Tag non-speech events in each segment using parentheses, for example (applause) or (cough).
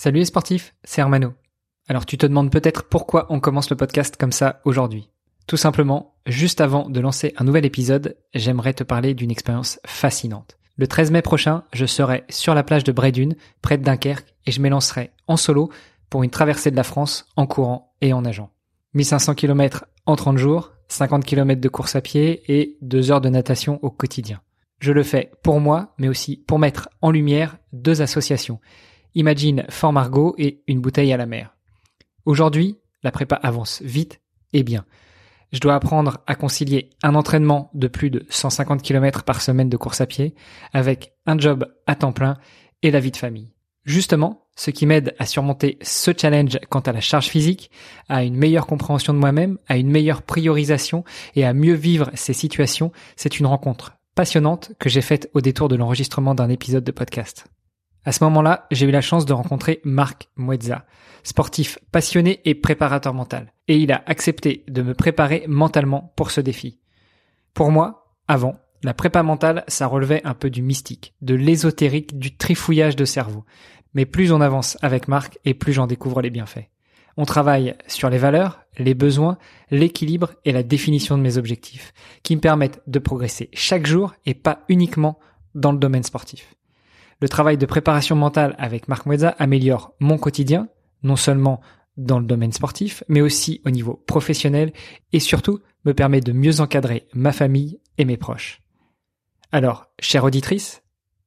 Salut les sportifs, c'est Hermano. Alors tu te demandes peut-être pourquoi on commence le podcast comme ça aujourd'hui. Tout simplement, juste avant de lancer un nouvel épisode, j'aimerais te parler d'une expérience fascinante. Le 13 mai prochain, je serai sur la plage de Brédune, près de Dunkerque, et je m'élancerai en solo pour une traversée de la France en courant et en nageant. 1500 km en 30 jours, 50 km de course à pied et 2 heures de natation au quotidien. Je le fais pour moi, mais aussi pour mettre en lumière deux associations Imagine Fort Margot et une bouteille à la mer. Aujourd'hui, la prépa avance vite et bien. Je dois apprendre à concilier un entraînement de plus de 150 km par semaine de course à pied avec un job à temps plein et la vie de famille. Justement, ce qui m'aide à surmonter ce challenge quant à la charge physique, à une meilleure compréhension de moi-même, à une meilleure priorisation et à mieux vivre ces situations, c'est une rencontre passionnante que j'ai faite au détour de l'enregistrement d'un épisode de podcast. À ce moment-là, j'ai eu la chance de rencontrer Marc Muezza, sportif passionné et préparateur mental. Et il a accepté de me préparer mentalement pour ce défi. Pour moi, avant, la prépa mentale, ça relevait un peu du mystique, de l'ésotérique, du trifouillage de cerveau. Mais plus on avance avec Marc et plus j'en découvre les bienfaits. On travaille sur les valeurs, les besoins, l'équilibre et la définition de mes objectifs, qui me permettent de progresser chaque jour et pas uniquement dans le domaine sportif. Le travail de préparation mentale avec Marc Muezza améliore mon quotidien, non seulement dans le domaine sportif, mais aussi au niveau professionnel et surtout me permet de mieux encadrer ma famille et mes proches. Alors, chère auditrice,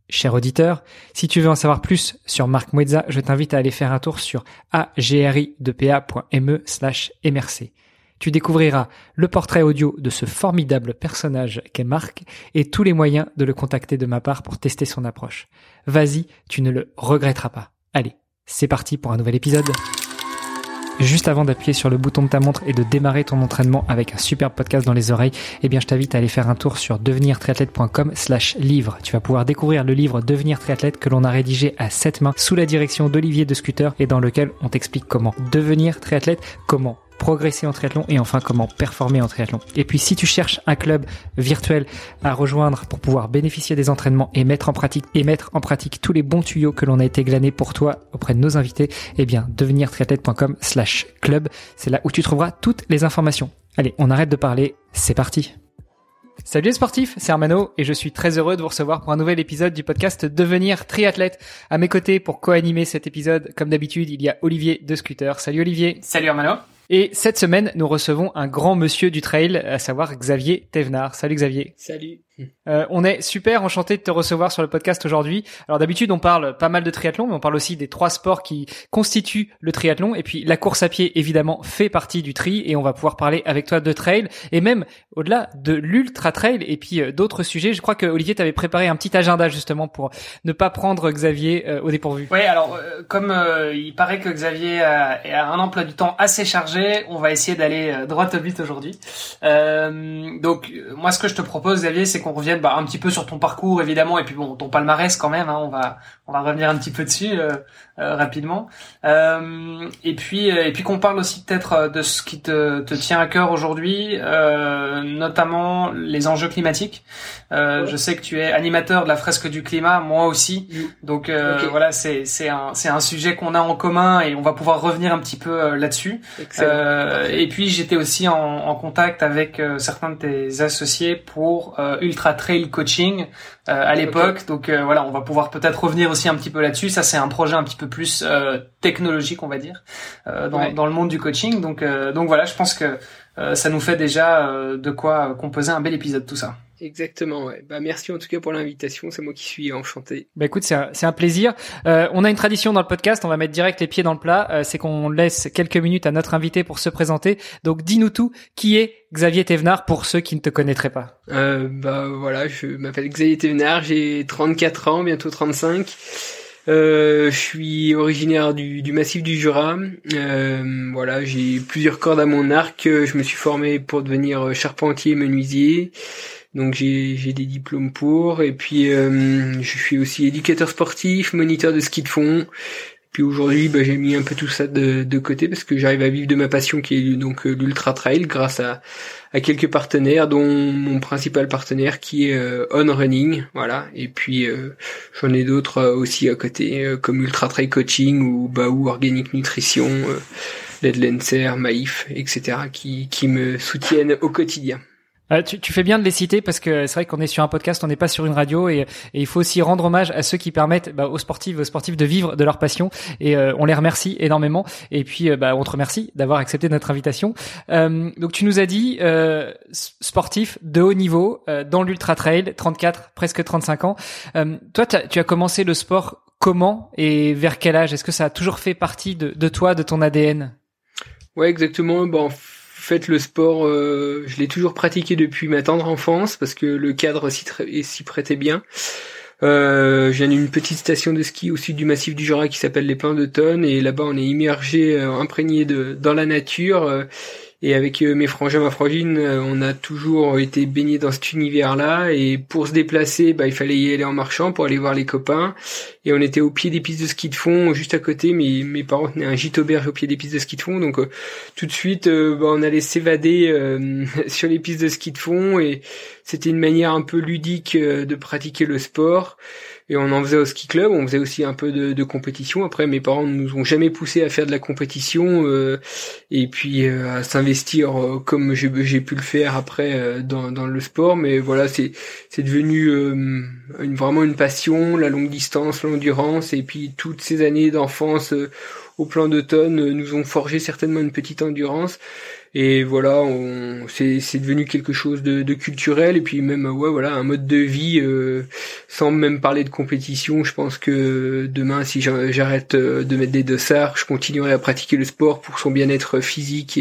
cher auditeur, si tu veux en savoir plus sur Marc Muezza, je t'invite à aller faire un tour sur agri2pa.me slash mrc tu découvriras le portrait audio de ce formidable personnage qu'est Marc et tous les moyens de le contacter de ma part pour tester son approche. Vas-y, tu ne le regretteras pas. Allez, c'est parti pour un nouvel épisode. Juste avant d'appuyer sur le bouton de ta montre et de démarrer ton entraînement avec un super podcast dans les oreilles, eh bien, je t'invite à aller faire un tour sur devenirtriathlète.com slash livre. Tu vas pouvoir découvrir le livre Devenir triathlète que l'on a rédigé à sept mains sous la direction d'Olivier de Scooter et dans lequel on t'explique comment devenir triathlète, comment progresser en triathlon et enfin comment performer en triathlon. Et puis si tu cherches un club virtuel à rejoindre pour pouvoir bénéficier des entraînements et mettre en pratique tous les bons tuyaux que l'on a été glanés pour toi auprès de nos invités, eh bien devenirtriathlète.com slash club, c'est là où tu trouveras toutes les informations. Allez, on arrête de parler, c'est parti. Salut les sportifs, c'est Armano et je suis très heureux de vous recevoir pour un nouvel épisode du podcast Devenir triathlète. À mes côtés pour co-animer cet épisode, comme d'habitude, il y a Olivier de Scooter. Salut Olivier. Salut Armano. Et cette semaine, nous recevons un grand monsieur du trail, à savoir Xavier Thévenard. Salut Xavier. Salut. Euh, on est super enchanté de te recevoir sur le podcast aujourd'hui. Alors d'habitude, on parle pas mal de triathlon, mais on parle aussi des trois sports qui constituent le triathlon. Et puis la course à pied, évidemment, fait partie du tri. Et on va pouvoir parler avec toi de trail et même au-delà de l'ultra trail et puis euh, d'autres sujets. Je crois que Olivier t'avait préparé un petit agenda justement pour ne pas prendre Xavier euh, au dépourvu. Oui, alors comme il paraît que Xavier a, un emploi du temps assez chargé, on va essayer d'aller droit au but aujourd'hui. donc moi, ce que je te propose, Xavier, c'est qu'on revienne bah, un petit peu sur ton parcours évidemment et puis bon ton palmarès quand même. Hein, on va on va revenir un petit peu dessus euh, euh, rapidement. Euh, et puis et puis qu'on parle aussi peut-être de ce qui te, te tient à cœur aujourd'hui, notamment les enjeux climatiques. Je sais que tu es animateur de la fresque du climat, moi aussi. Donc voilà, c'est c'est un c'est un sujet qu'on a en commun et on va pouvoir revenir un petit peu là-dessus. et puis j'étais aussi en, en, contact avec certains de tes associés pour Ultra Trail Coaching à l'époque. Donc voilà, on va pouvoir peut-être revenir aussi un petit peu là-dessus. Ça, c'est un projet un petit peu plus euh, technologique, on va dire, euh, dans, dans, le monde du coaching. Donc, euh, donc voilà, je pense que ça nous fait déjà de quoi composer un bel épisode, tout ça. Exactement, ouais. Bah merci en tout cas pour l'invitation, c'est moi qui suis enchanté. Bah écoute, c'est un, un, plaisir. Euh, on a une tradition dans le podcast, on va mettre direct les pieds dans le plat, euh, c'est qu'on laisse quelques minutes à notre invité pour se présenter. Donc dis-nous tout, qui est Xavier Thévenard pour ceux qui ne te connaîtraient pas? Euh, Bah voilà, je m'appelle Xavier Thévenard, j'ai 34 ans, bientôt 35. Euh, je suis originaire du, massif du Jura. Euh, voilà, j'ai plusieurs cordes à mon arc. Je me suis formé pour devenir charpentier menuisier. Donc j'ai j'ai des diplômes pour et puis euh, je suis aussi éducateur sportif, moniteur de ski de fond. Puis aujourd'hui, bah, j'ai mis un peu tout ça de, côté parce que j'arrive à vivre de ma passion qui est donc euh, l'ultra trail grâce à, à quelques partenaires, dont mon principal partenaire qui est euh, On Running, voilà. Et puis euh, j'en ai d'autres aussi à côté, comme Ultra Trail Coaching ou Baou Organic Nutrition, Led Lenser, Maïf, etc. qui qui me soutiennent au quotidien. Euh, tu, tu, fais bien de les citer parce que c'est vrai qu'on est sur un podcast, on n'est pas sur une radio et, il faut aussi rendre hommage à ceux qui permettent bah, aux sportifs, aux sportifs de vivre de leur passion et euh, on les remercie énormément. Et puis euh, bah, on te remercie d'avoir accepté notre invitation. donc tu nous as dit sportif de haut niveau dans l'ultra trail, 34, presque 35 ans. toi, tu as commencé le sport comment et vers quel âge? Est-ce que ça a toujours fait partie de, de toi, de ton ADN Ouais, exactement. Bon, fait, le sport, euh, je l'ai toujours pratiqué depuis ma tendre enfance parce que le cadre s'y prêtait bien. Euh, j'ai une petite station de ski au sud du massif du Jura qui s'appelle les Pins de et là-bas on est immergé, euh, imprégné de dans la nature. Et avec euh, mes frangins, ma frangine, euh, on a toujours été baignés dans cet univers-là. Et pour se déplacer, bah, il fallait y aller en marchant pour aller voir les copains. Et on était au pied des pistes de ski de fond, juste à côté. Mes, mes parents tenaient un gîte auberge au pied des pistes de ski de fond. Donc euh, tout de suite, bah, on allait s'évader (laughs) sur les pistes de ski de fond. Et c'était une manière un peu ludique de pratiquer le sport et on en faisait au ski club, on faisait aussi un peu de, compétition. Après, mes parents ne nous ont jamais poussé à faire de la compétition euh, et puis euh, à s'investir euh, comme j'ai pu le faire après dans, le sport. Mais voilà, c'est c'est devenu vraiment une passion, la longue distance, l'endurance et puis toutes ces années d'enfance au plan d'automne nous ont forgé certainement une petite endurance. Et voilà, c'est, c'est devenu quelque chose de, culturel et puis même ouais voilà un mode de vie euh, sans même parler de compétition. Je pense que demain, si j'arrête euh, de mettre des dossards, je continuerai à pratiquer le sport pour son bien-être physique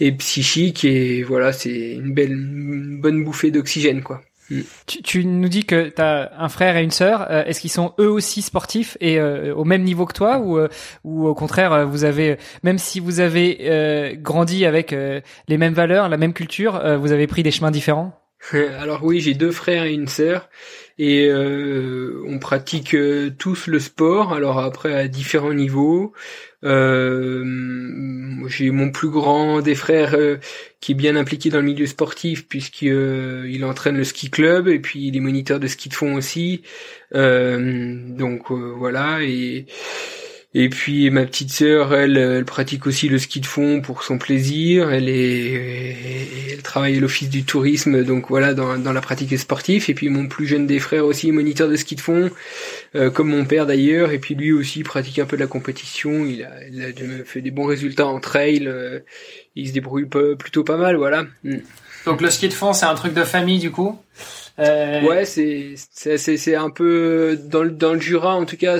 et, psychique. Et voilà, c'est une belle, bonne bouffée d'oxygène quoi. Tu, tu, nous dis que tu as un frère et une sœur. Euh, est-ce qu'ils sont eux aussi sportifs et euh, au même niveau que toi ou, euh, ou au contraire vous avez même si vous avez grandi avec les mêmes valeurs, la même culture, vous avez pris des chemins différents? Alors oui, j'ai deux frères et une sœur et on pratique tous le sport. Alors après à différents niveaux. Euh, j'ai mon plus grand des frères euh, qui est bien impliqué dans le milieu sportif puisqu'il euh, entraîne le ski club et puis il est moniteur de ski de fond aussi. donc voilà et et puis ma petite sœur, elle, elle pratique aussi le ski de fond pour son plaisir. Elle est, elle travaille à l'office du tourisme, donc voilà, dans, dans la pratique sportive. Et puis mon plus jeune des frères aussi, moniteur de ski de fond, euh, comme mon père d'ailleurs. Et puis lui aussi pratique un peu de la compétition. Il a, il a fait des bons résultats en trail. Euh, il se débrouille plutôt pas mal, voilà. Mm. Donc le ski de fond, c'est un truc de famille du coup? Euh... Ouais, c'est c'est c'est un peu dans le dans le Jura en tout cas.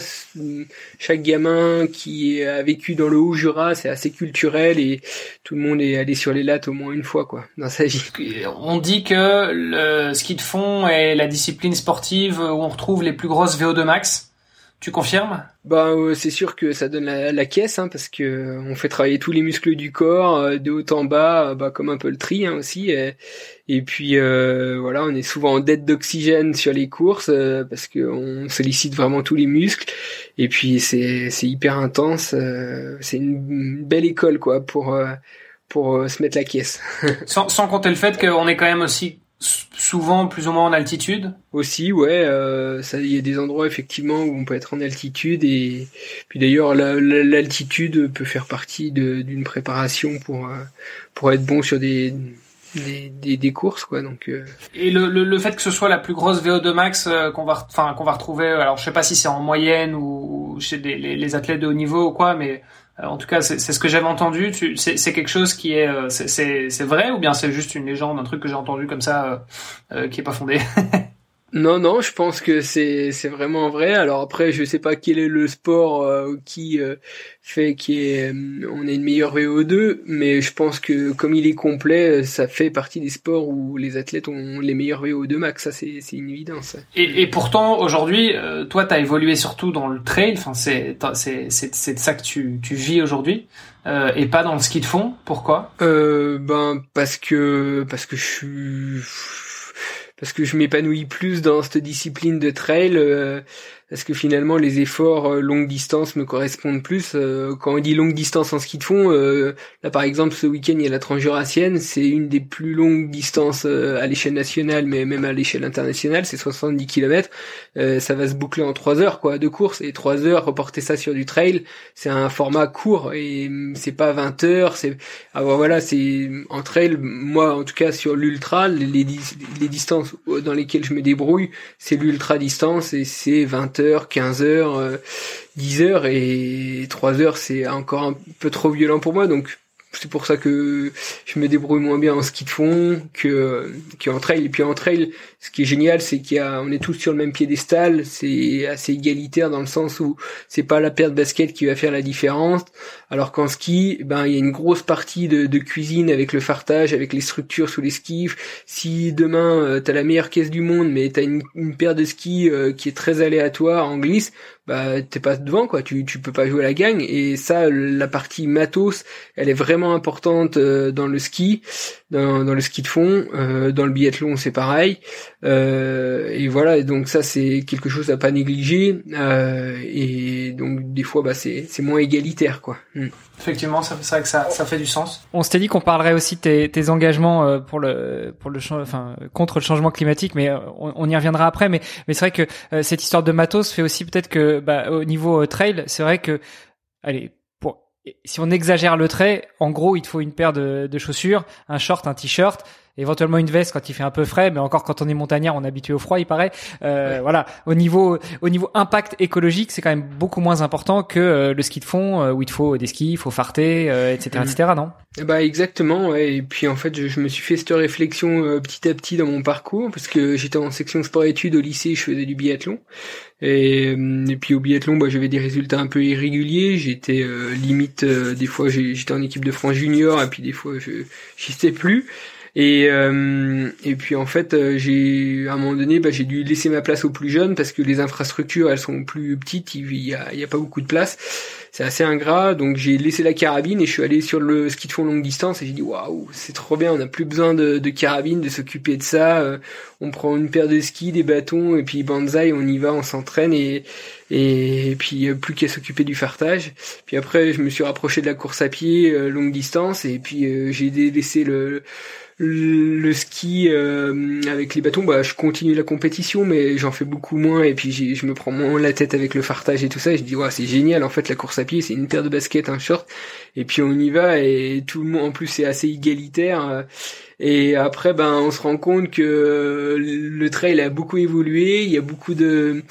Chaque gamin qui a vécu dans le Haut Jura, c'est assez culturel et tout le monde est allé sur les lattes au moins une fois quoi dans sa vie. On dit que le ski de fond est la discipline sportive où on retrouve les plus grosses VO2 max. Tu confirmes? Bah euh, c'est sûr que ça donne la, caisse hein, parce que euh, on fait travailler tous les muscles du corps euh, de haut en bas, bah comme un peu le tri hein, aussi. Et, puis voilà, on est souvent en dette d'oxygène sur les courses parce qu'on sollicite vraiment tous les muscles. Et puis c'est c'est hyper intense. c'est une, belle école quoi pour pour se mettre la caisse. (laughs) sans, sans compter le fait qu'on est quand même aussi souvent plus ou moins en altitude? Aussi ouais euh, ça il y a des endroits effectivement où on peut être en altitude et puis d'ailleurs l'altitude peut faire partie d'une préparation pour euh, pour être bon sur des des, des, courses quoi donc euh. et le, le, fait que ce soit la plus grosse VO2 max qu'on va enfin qu'on va retrouver alors je sais pas si c'est en moyenne ou chez les, les, athlètes de haut niveau ou quoi mais euh, en tout cas, c'est ce que j'avais entendu. C'est quelque chose qui est, euh, c'est vrai ou bien c'est juste une légende, un truc que j'ai entendu comme ça, euh, qui est pas fondé? (laughs) Non, non, je pense que c'est c'est vraiment vrai. Alors après, je sais pas quel est le sport euh, qui euh, fait qu'on est euh, on une meilleure VO2, mais je pense que comme il est complet, ça fait partie des sports où les athlètes ont les meilleurs VO2 max. Ça, c'est c'est une évidence. Et, et pourtant, aujourd'hui, toi, t'as évolué surtout dans le trail. Enfin, c'est c'est c'est de ça que tu tu vis aujourd'hui. et pas dans le ski de fond. Pourquoi? Ben parce que parce que je suis parce que je m'épanouis plus dans cette discipline de trail. Parce que finalement les efforts euh, longue distance me correspondent plus. Euh, quand on dit longue distance en ski de fond, euh, là par exemple ce week-end il y a la Transjurassienne, c'est une des plus longues distances à l'échelle nationale, mais même à l'échelle internationale, c'est 70 km. ça va se boucler en 3 heures quoi de course et 3 heures reporter ça sur du trail, c'est un format court et mm, c'est pas 20 heures. C'est ah, voilà, c'est en trail. Moi en tout cas sur l'ultra, les, les distances dans lesquelles je me débrouille, c'est l'ultra distance et c'est 20 heures, 15 heures, 10 euh, heures et 3 heures c'est encore un peu trop violent pour moi donc c'est pour ça que je me débrouille moins bien en ski de fond que qu'en trail. Et puis en trail ce qui est génial c'est qu'il y a on est tous sur le même piédestal. C'est assez égalitaire dans le sens où c'est pas la paire de basket qui va faire la différence. Alors qu'en ski ben il y a une grosse partie de, de, cuisine avec le fartage avec les structures sous les skis. Si demain tu euh, t'as la meilleure caisse du monde mais t'as une, une paire de skis euh, qui est très aléatoire en glisse bah t'es pas devant quoi. Tu tu peux pas jouer la gagne. Et ça la partie matos elle est vraiment importante euh, dans le ski dans, dans le ski de fond. Euh, dans le biathlon c'est pareil euh, et voilà donc ça c'est quelque chose à pas négliger. Et donc des fois bah c'est c'est moins égalitaire quoi. Mm. effectivement ça c'est vrai que ça ça fait du sens. On s'était dit qu'on parlerait aussi de tes, tes engagements pour le pour le enfin contre le changement climatique mais on, on y reviendra après. Mais mais c'est vrai que cette histoire de matos fait aussi peut-être que bah, au niveau euh, trail, c'est vrai que, allez, pour, si on exagère le trait, en gros, il te faut une paire de, de chaussures, un short, un t-shirt, éventuellement une veste quand il fait un peu frais, mais encore quand on est montagnard, on est habitué au froid, il paraît. Euh, Voilà, au niveau au niveau impact écologique, c'est quand même beaucoup moins important que euh, le ski de fond euh, où il faut des skis, il faut farter, etc., euh, etc. Non? Bah exactement. Ouais. Et puis en fait, je, je me suis fait cette réflexion petit à petit dans mon parcours parce que j'étais en section sport-études au lycée, je faisais du biathlon. Et, et puis au biathlon, bah, j'avais des résultats un peu irréguliers. J'étais limite, des fois j'étais en équipe de France junior, et puis des fois je j'y sais plus. Et, euh, et puis en fait, euh, j'ai à un moment donné, bah, j'ai dû laisser ma place aux plus jeunes parce que les infrastructures, elles sont plus petites, il y y a pas beaucoup de place. C'est assez ingrat, donc j'ai laissé la carabine et je suis allé sur le ski de fond longue distance et j'ai dit waouh, c'est trop bien, on n'a plus besoin de, de carabine, de s'occuper de ça. Euh, on prend une paire de skis, des bâtons et puis banzai, on y va, on s'entraîne et et, puis plus qu'à s'occuper du fartage. Puis après, je me suis rapproché de la course à pied longue distance et puis j'ai laissé le le ski euh, avec les bâtons, bah je continue la compétition, mais j'en fais beaucoup moins et puis je me prends moins la tête avec le fartage et tout ça. Et je dis ouais c'est génial en fait la course à c'est une paire de baskets, un short et puis on y va et tout le monde en plus c'est assez égalitaire. Et après ben on se rend compte que le trail a beaucoup évolué, il y a beaucoup de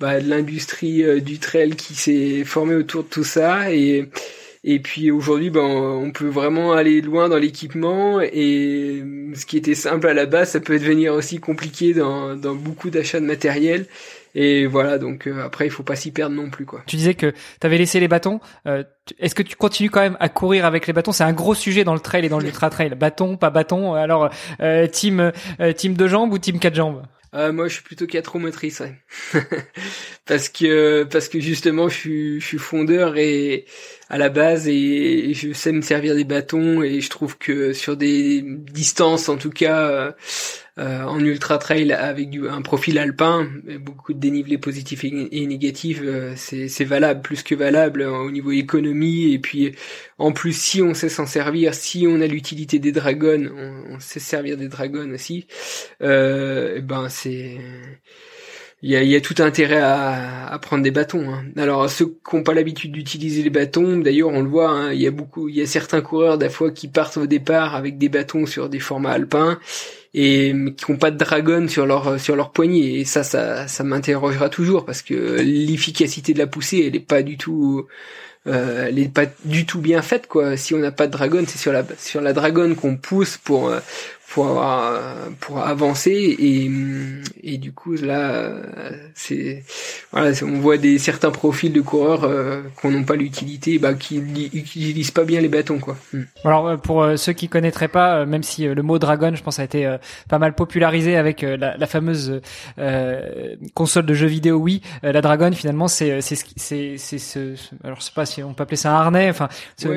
bah, de l'industrie euh, du trail qui s'est formée autour de tout ça et et puis aujourd'hui, ben, on peut vraiment aller loin dans l'équipement et ce qui était simple à la base, ça peut devenir aussi compliqué dans, dans beaucoup d'achats de matériel. Et voilà, donc euh, après, il faut pas s'y perdre non plus, quoi. Tu disais que tu avais laissé les bâtons. Euh, Est-ce que tu continues quand même à courir avec les bâtons? C'est un gros sujet dans le trail et dans l'ultra trail. Bâton, pas bâton. Alors, euh, team euh, team deux jambes ou team quatre jambes? Euh, moi, je suis plutôt quatre motrice, ouais. (laughs) parce que parce que justement, je suis je suis fondeur et à la base et, je sais me servir des bâtons et je trouve que sur des distances, en tout cas, euh, en ultra trail avec du, un profil alpin, beaucoup de dénivelé positif et, négatif, euh, c'est valable, plus que valable hein, au niveau économie. Et puis en plus, si on sait s'en servir, si on a l'utilité des dragons, on, sait servir des dragons aussi. Euh, ben c'est il y a, y a, tout intérêt à, à, prendre des bâtons. Hein. Alors ceux qui n'ont pas l'habitude d'utiliser les bâtons, d'ailleurs on le voit, hein, il y a beaucoup, il y a certains coureurs fois qui partent au départ avec des bâtons sur des formats alpins et qui n'ont pas de dragon sur leur sur leur poignet. Et ça ça ça m'interrogera toujours parce que l'efficacité de la poussée elle est pas du tout euh, elle est pas du tout bien faite quoi. Si on n'a pas de dragon c'est sur la sur la dragon qu'on pousse pour euh, pour pour avancer et et du coup là c'est voilà on voit des certains profils de coureurs euh, qu'on n'ont pas l'utilité bah qui utilisent pas bien les bâtons quoi hmm. alors euh, pour euh, ceux qui connaîtraient pas même si le mot dragon je pense a été pas mal popularisé avec la, la fameuse console de jeux vidéo oui la dragon finalement c'est c'est c'est c'est ce alors je sais pas si on peut appeler ça un harnais enfin ce,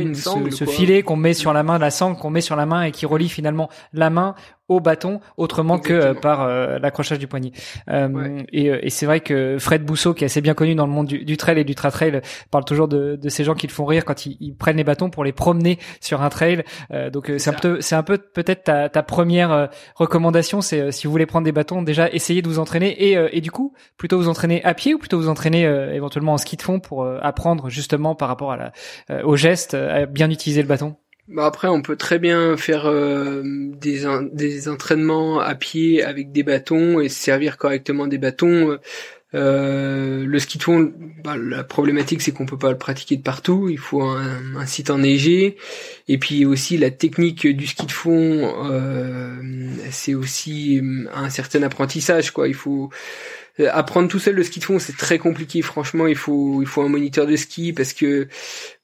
ce, filet qu'on met sur la main la sangle qu'on met sur la main et qui relie finalement la main main au bâton autrement que euh, par euh, l'accrochage du poignet. Euh, Et, et c'est vrai que Fred Bousseau, qui est assez bien connu dans le monde du, du trail et du tra trail, parle toujours de, de, ces gens qui le font rire quand ils, ils, prennent les bâtons pour les promener sur un trail. donc c'est un peu, c'est un peu peut-être ta, ta première recommandation, c'est si vous voulez prendre des bâtons, déjà essayez de vous entraîner et, et du coup plutôt vous entraîner à pied ou plutôt vous entraîner éventuellement en ski de fond pour apprendre justement par rapport à la, au geste à bien utiliser le bâton? Bah après, on peut très bien faire euh, des, des entraînements à pied avec des bâtons et servir correctement des bâtons. Euh, le ski de fond, bah, la problématique c'est qu'on peut pas le pratiquer de partout. Il faut un, un, site enneigé et puis aussi la technique du ski de fond, euh, c'est aussi un certain apprentissage quoi. Il faut apprendre tout seul le ski de fond, c'est très compliqué. Franchement, il faut il faut un moniteur de ski parce que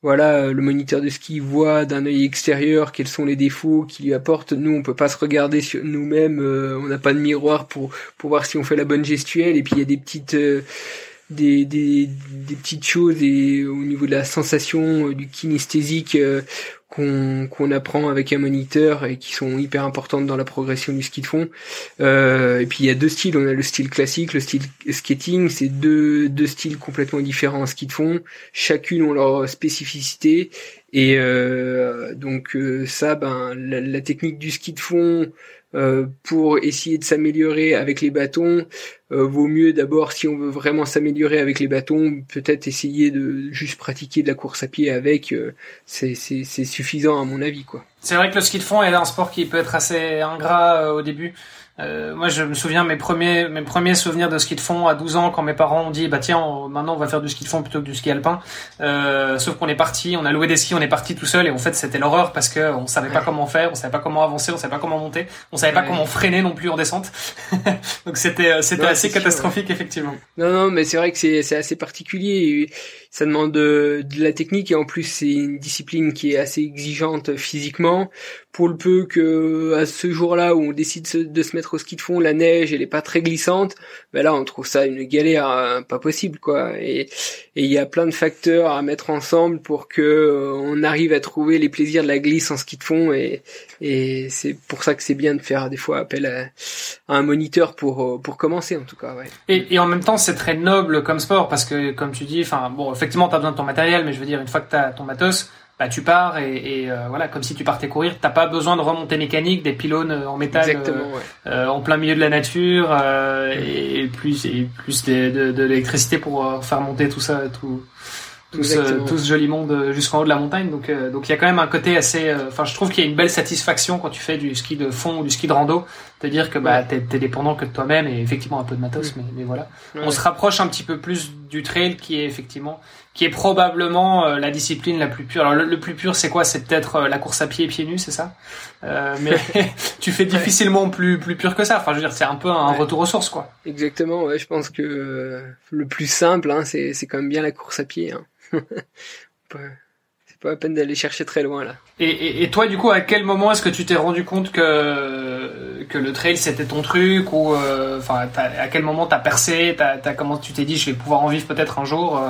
voilà, le moniteur de ski voit d'un œil extérieur quels sont les défauts qu'il lui apporte. Nous, on peut pas se regarder sur nous-mêmes. Euh, on n'a pas de miroir pour pour voir si on fait la bonne gestuelle. Et puis il y a des petites euh, des, des, des, petites choses et au niveau de la sensation du kinesthésique qu'on qu'on apprend avec un moniteur et qui sont hyper importantes dans la progression du ski de fond. Euh, et puis il y a deux styles, on a le style classique, le style skating, c'est deux deux styles complètement différents en ski de fond. Chacune ont leur spécificité et euh, donc euh, ça, ben la, la, technique du ski de fond euh, pour essayer de s'améliorer avec les bâtons, euh, vaut mieux d'abord, si on veut vraiment s'améliorer avec les bâtons, peut-être essayer de juste pratiquer de la course à pied avec. Euh, c'est suffisant à mon avis, quoi. C'est vrai que le ski de fond est un sport qui peut être assez ingrat au début. Euh, moi, je me souviens mes premiers mes premiers souvenirs de ski de fond à 12 ans quand mes parents ont dit bah tiens maintenant on va faire du ski de fond plutôt que du ski alpin. Euh, sauf qu'on est parti, on a loué des skis, on est parti tout seul et en fait c'était l'horreur parce que on savait pas comment faire, on savait pas comment avancer, on savait pas comment monter, on savait pas comment freiner non plus en descente. (laughs) Donc c'était euh, c'était assez catastrophique effectivement. Non non mais c'est vrai que c'est c'est assez particulier. Ça demande de, la technique et en plus c'est une discipline qui est assez exigeante physiquement pour le peu que à ce jour-là où on décide de se mettre au ski de fond, la neige elle est pas très glissante, ben là on trouve ça une galère hein, pas possible quoi. Et il y a plein de facteurs à mettre ensemble pour que euh, on arrive à trouver les plaisirs de la glisse en ski de fond et, et c'est pour ça que c'est bien de faire des fois appel à, un moniteur pour euh, pour commencer en tout cas. Ouais. Et, et en même temps c'est très noble comme sport parce que comme tu dis, enfin bon effectivement t'as besoin de ton matériel, mais je veux dire une fois que t'as ton matos bah tu pars et, et euh, voilà comme si tu partais courir t'as pas besoin de remontée mécanique des pylônes euh, en métal euh, euh, en plein milieu de la nature et, plus et plus de, de, de l'électricité pour faire monter tout ça tout tout ce, tout ce, joli monde jusqu'en haut de la montagne. Donc donc il y a quand même un côté assez enfin je trouve qu'il y a une belle satisfaction quand tu fais du ski de fond ou du ski de rando te dire que bah t'es es dépendant que de toi-même et effectivement un peu de matos mais, mais voilà on se rapproche un petit peu plus du trail qui est effectivement qui est probablement euh, la discipline la plus pure. Alors le, plus pur, c'est quoi? C'est peut-être euh, la course à pied pieds nus, c'est ça? Euh, Mais (laughs) (laughs) tu fais difficilement plus plus pur que ça. Enfin, je veux dire, c'est un peu un retour aux sources, quoi. Exactement. Ouais, je pense que le plus simple, hein, c'est c'est quand même bien la course à pied. Hein. (laughs) c'est pas la peine d'aller chercher très loin là. Et, et, toi, du coup, à quel moment est-ce que tu t'es rendu compte que que le trail c'était ton truc ou enfin à quel moment t'as percé T'as comment tu t'es dit je vais pouvoir en vivre peut-être un jour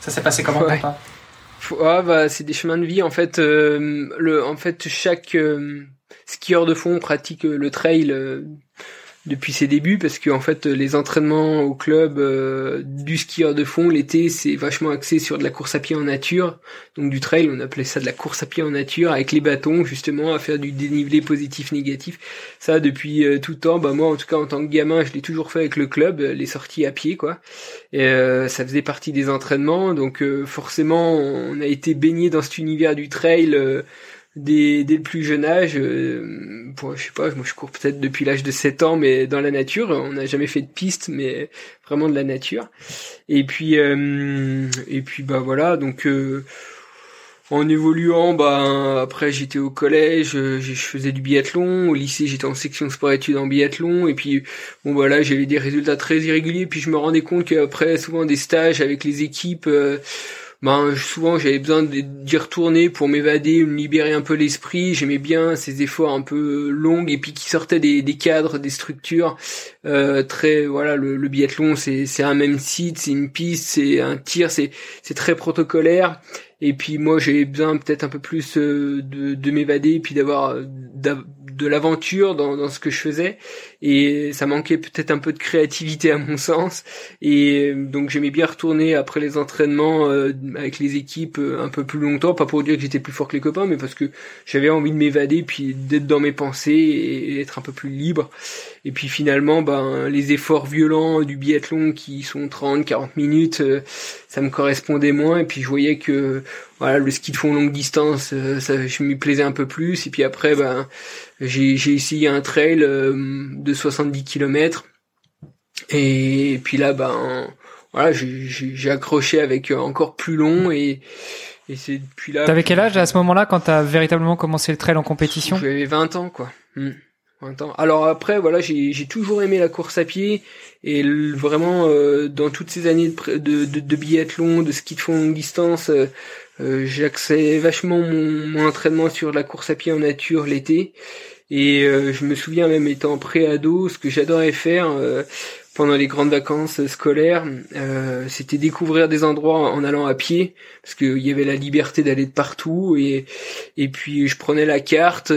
ça s'est passé comment ouais. pour toi bah, c'est des chemins de vie en fait. Euh, le, en fait, chaque euh, skieur de fond pratique euh, le trail depuis ses débuts parce que en fait les entraînements au club euh, du skieur de fond l'été c'est vachement axé sur de la course à pied en nature. Donc du trail on appelait ça de la course à pied en nature avec les bâtons justement à faire du dénivelé positif négatif. Ça depuis euh, tout temps. Bah moi en tout cas en tant que gamin je l'ai toujours fait avec le club les sorties à pied quoi. Et euh, ça faisait partie des entraînements. Donc forcément on a été baigné dans cet univers du trail dès, dès le plus jeune âge, euh, je sais pas, moi je cours peut-être depuis l'âge de 7 ans, mais dans la nature, on n'a jamais fait de piste, mais vraiment de la nature. Et puis, euh, et puis bah voilà, donc euh, en évoluant, bah après j'étais au collège, je, je faisais du biathlon, au lycée j'étais en section sport-études en biathlon, et puis bon voilà, j'avais des résultats très irréguliers, puis je me rendais compte qu'après souvent des stages avec les équipes ben souvent j'avais besoin d'y retourner pour m'évader, me libérer un peu l'esprit. J'aimais bien ces efforts un peu longs et puis qui sortaient des, cadres, des structures euh, très voilà. Le, biathlon c'est c'est un même site, c'est une piste, c'est un tir, c'est c'est très protocolaire. Et puis moi j'avais besoin peut-être un peu plus euh, de, de m'évader et puis d'avoir de l'aventure dans, ce que je faisais. Et ça manquait peut-être un peu de créativité à mon sens. Et donc j'aimais bien retourner après les entraînements euh, avec les équipes euh, un peu plus longtemps. Pas pour dire que j'étais plus fort que les copains mais parce que j'avais envie de m'évader puis d'être dans mes pensées et être un peu plus libre et puis finalement ben les efforts violents du biathlon qui sont 30 40 minutes euh, ça me correspondait moins et puis je voyais que voilà le ski de fond longue distance ça je m'y plaisais un peu plus et puis après ben j'ai j'ai essayé un trail de 70 km. Et puis là, ben, voilà, j'ai accroché avec encore plus long et, et c'est depuis là. T'avais quel âge à ce moment-là quand t'as véritablement commencé le trail en compétition? J'avais 20 ans, quoi. 20 ans. Alors après, voilà, j'ai toujours aimé la course à pied et vraiment euh, dans toutes ces années de, de, de, de, biathlon, de ski de fond longue distance, euh, euh vachement mon, entraînement sur la course à pied en nature l'été. Et euh, je me souviens même étant pré-ado, ce que j'adorais faire pendant les grandes vacances scolaires, euh, c'était découvrir des endroits en allant à pied, parce qu'il y avait la liberté d'aller de partout. Et, puis je prenais la carte,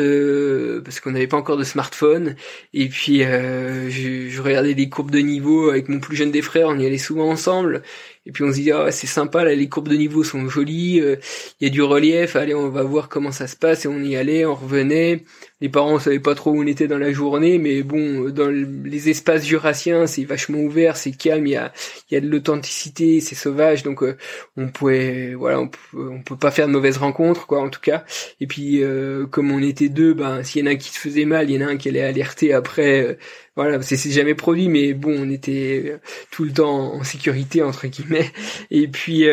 parce qu'on n'avait pas encore de smartphone, et puis je, je regardais des courbes de niveau avec mon plus jeune des frères, on y allait souvent ensemble. Et puis on se dit ah c'est sympa là les courbes de niveau sont jolies, il y a du relief, allez on va voir comment ça se passe et on y allait, on revenait les parents savaient pas trop où on était dans la journée, mais bon, dans les espaces jurassiens, c'est vachement ouvert, c'est calme, il y a, il y a de l'authenticité, c'est sauvage, donc euh, on pouvait, voilà, on, on, peut pas faire de mauvaises rencontres, quoi, en tout cas. Et puis, euh, comme on était deux, ben, s'il y en a un qui se faisait mal, il y en a un qui allait alerter après. Euh, voilà, c'est jamais produit, mais bon, on était tout le temps en sécurité entre guillemets. (laughs) Et puis,